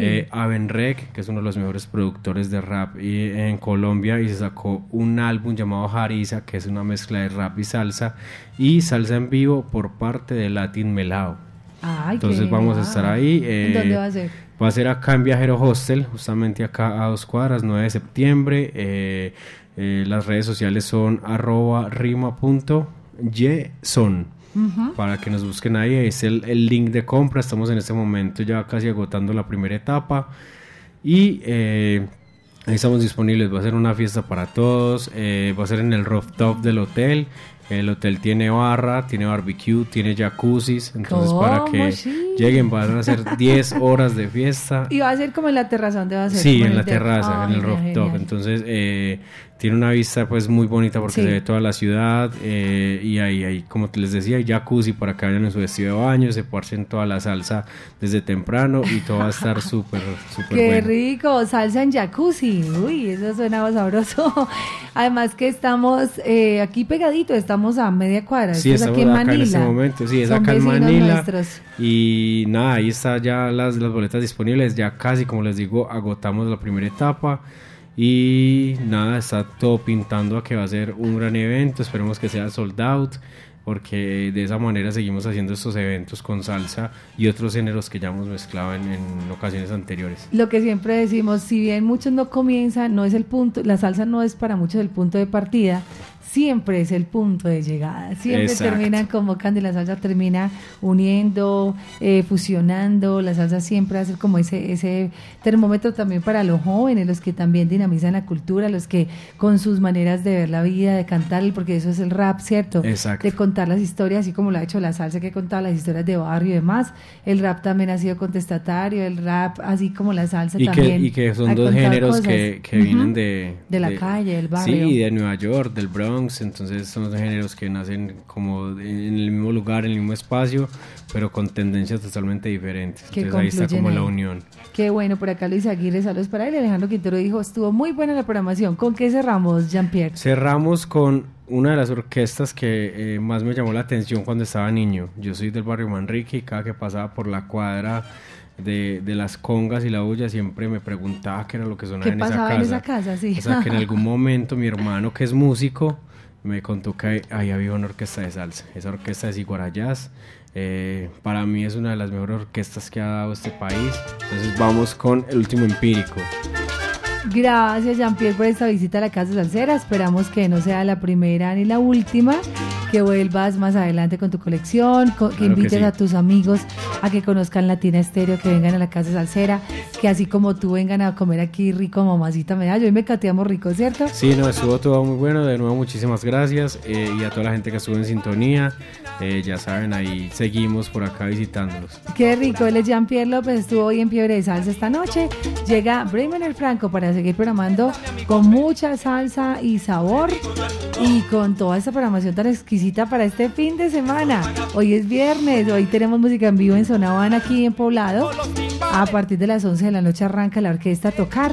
[SPEAKER 2] Eh, Avenrec, que es uno de los mejores productores de rap y- en Colombia y se sacó un álbum llamado Harissa, que es una mezcla de rap y salsa. Y salsa en vivo por parte de Latin Melao.
[SPEAKER 1] Ay,
[SPEAKER 2] Entonces vamos a estar ahí.
[SPEAKER 1] ¿En
[SPEAKER 2] eh,
[SPEAKER 1] dónde va a ser?
[SPEAKER 2] Va a ser acá en Viajero Hostel, justamente acá a dos cuadras, 9 de septiembre. Eh, eh, las redes sociales son arroba rima.yeson. Para que nos busquen ahí, es el, el link de compra. Estamos en este momento ya casi agotando la primera etapa. Y eh, ahí estamos disponibles. Va a ser una fiesta para todos. va a ser en el rooftop del hotel. El hotel tiene barra, tiene barbecue, tiene jacuzzis, entonces para que
[SPEAKER 1] Sí.
[SPEAKER 2] lleguen van a ser 10 horas de fiesta.
[SPEAKER 1] Y va a ser como en la terraza, ¿dónde va a ser?
[SPEAKER 2] Sí, en la terraza,
[SPEAKER 1] Ay,
[SPEAKER 2] en el
[SPEAKER 1] mira,
[SPEAKER 2] rooftop.
[SPEAKER 1] genial.
[SPEAKER 2] Entonces eh, tiene una vista pues muy bonita porque
[SPEAKER 1] Sí.
[SPEAKER 2] se ve toda la ciudad eh, y ahí, ahí, como te les decía, hay jacuzzi para que vayan en su vestido de baño, se parchen toda la salsa desde temprano y todo va a estar súper, súper
[SPEAKER 1] Qué
[SPEAKER 2] bueno.
[SPEAKER 1] rico, salsa en jacuzzi. Uy, eso suena sabroso. Además que estamos eh, aquí pegadito, estamos a media cuadra.
[SPEAKER 2] Sí,
[SPEAKER 1] Esto es aquí en
[SPEAKER 2] acá en este momento, sí, es
[SPEAKER 1] Son
[SPEAKER 2] acá en Manila.
[SPEAKER 1] nuestros.
[SPEAKER 2] Y nada, ahí está ya las, las boletas disponibles, ya casi, como les digo, agotamos la primera etapa. Y nada, está todo pintando a que va a ser un gran evento, esperemos que sea sold out, porque de esa manera seguimos haciendo estos eventos con salsa y otros géneros que ya hemos mezclado en, ocasiones anteriores.
[SPEAKER 1] Lo que siempre decimos, si bien muchos no comienzan, no es el punto, la salsa no es para muchos el punto de partida, siempre es el punto de llegada. Siempre
[SPEAKER 2] Exacto.
[SPEAKER 1] terminan convocando y la salsa termina uniendo, eh, fusionando. La salsa siempre ser como ese, ese termómetro también para los jóvenes, los que también dinamizan la cultura, los que con sus maneras de ver la vida, de cantar, porque eso es el rap, ¿cierto?
[SPEAKER 2] Exacto.
[SPEAKER 1] De contar las historias, así como lo ha hecho la salsa, que ha contado las historias de barrio y demás. El rap también ha sido contestatario, el rap, así como la salsa
[SPEAKER 2] Y que,
[SPEAKER 1] también.
[SPEAKER 2] y que son dos géneros
[SPEAKER 1] cosas.
[SPEAKER 2] que, que vienen de,
[SPEAKER 1] De la calle, del barrio.
[SPEAKER 2] Sí, de Nueva York, del Bronx. Entonces son géneros que nacen como en el mismo lugar, en el mismo espacio, pero con tendencias totalmente diferentes. Entonces ahí está como la
[SPEAKER 1] ahí.
[SPEAKER 2] unión.
[SPEAKER 1] Qué bueno, por acá Luis Aguirre, saludos para él. Alejandro Quintero dijo, estuvo muy buena la programación. ¿Con qué cerramos, Jean-Pierre?
[SPEAKER 2] Cerramos con una de las orquestas que eh, más me llamó la atención cuando estaba niño. Yo soy del barrio Manrique y cada que pasaba por la cuadra de, de las congas y la bulla siempre me preguntaba qué era lo que sonaba
[SPEAKER 1] ¿Qué
[SPEAKER 2] en esa casa.
[SPEAKER 1] en esa casa? Sí.
[SPEAKER 2] O sea, que en algún momento mi hermano, que es músico, me contó que ahí había una orquesta de salsa. Esa orquesta es Iguarayás. Eh, para mí es una de las mejores orquestas que ha dado este país. Entonces vamos con el último empírico.
[SPEAKER 1] Gracias, Jean-Pierre, por esta visita a la Casa Salsera. Esperamos que no sea la primera ni la última, que vuelvas más adelante con tu colección, co- que
[SPEAKER 2] Claro que
[SPEAKER 1] invites
[SPEAKER 2] sí.
[SPEAKER 1] a tus amigos a que conozcan Latina Estéreo, que vengan a la Casa Salsera, que así como tú vengan a comer aquí rico, mamacita medallo. Hoy me cateamos rico, ¿cierto?
[SPEAKER 2] Sí, no, estuvo todo muy bueno. De nuevo, muchísimas gracias. eh, y a toda la gente que estuvo en sintonía. eh, ya saben, ahí seguimos por acá visitándolos.
[SPEAKER 1] Qué rico, él es Jean-Pierre López, estuvo hoy en Fiebre de Salsa esta noche. Llega Bremen el Franco para seguir programando con mucha salsa y sabor y con toda esta programación tan exquisita para este fin de semana. Hoy es viernes, hoy tenemos música en vivo en Sonaban aquí en Poblado. A partir de las 11 de la noche arranca la orquesta a tocar.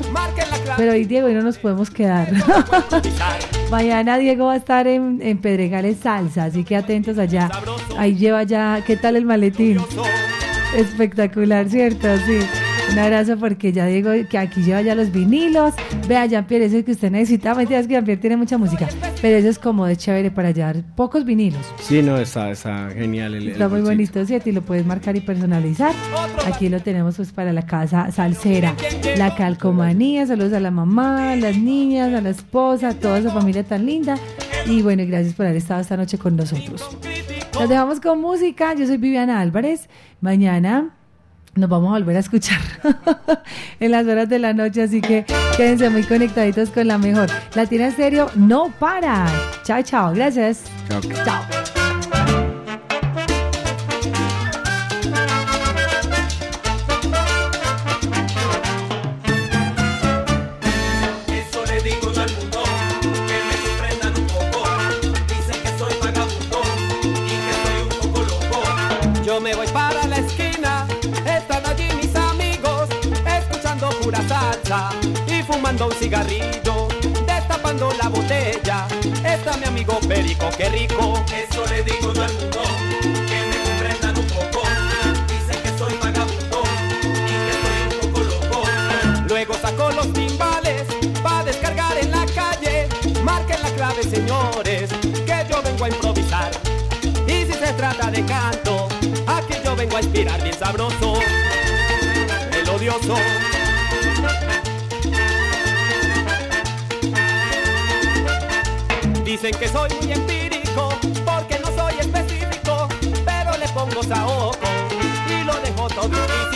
[SPEAKER 1] Pero hoy, Diego, hoy no nos podemos quedar. Mañana Diego va a estar en, en Pedregales Salsa, así que atentos allá. Ahí lleva ya, ¿qué tal el maletín? Espectacular, ¿cierto? Sí. Un abrazo porque ya Diego, que aquí lleva ya los vinilos. Vea, Jean-Pierre, ese que usted necesita. Mentiras que Jean-Pierre tiene mucha música, pero eso es como de chévere para llevar pocos vinilos.
[SPEAKER 2] Sí, no, está, está genial. El, el
[SPEAKER 1] Está muy bonito, ¿cierto? Y lo puedes marcar y personalizar. Aquí lo tenemos pues para la casa salsera. La calcomanía, saludos a la mamá, a las niñas, a la esposa, a toda esa familia tan linda. Y bueno, gracias por haber estado esta noche con nosotros. Nos dejamos con música. Yo soy Viviana Álvarez. Mañana nos vamos a volver a escuchar en las horas de la noche, así que quédense muy conectaditos con la mejor. Latina Estéreo no para. Chao, chao. Gracias.
[SPEAKER 2] Chao.
[SPEAKER 1] Chao.
[SPEAKER 16] Y fumando un cigarrillo, destapando la botella. Está mi amigo Perico, qué rico. Eso le digo yo al mundo, que me comprendan un poco. Dicen que soy vagabundo y que soy un poco loco. Luego sacó los timbales para descargar en la calle. Marquen la clave, señores, que yo vengo a improvisar. Y si se trata de canto, aquí yo vengo a inspirar bien sabroso, melodioso. Dicen que soy muy empírico porque no soy específico, pero le pongo saoco y lo dejo todo implícito.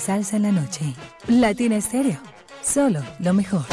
[SPEAKER 1] Salsa en la noche. Latina Estéreo, solo lo mejor.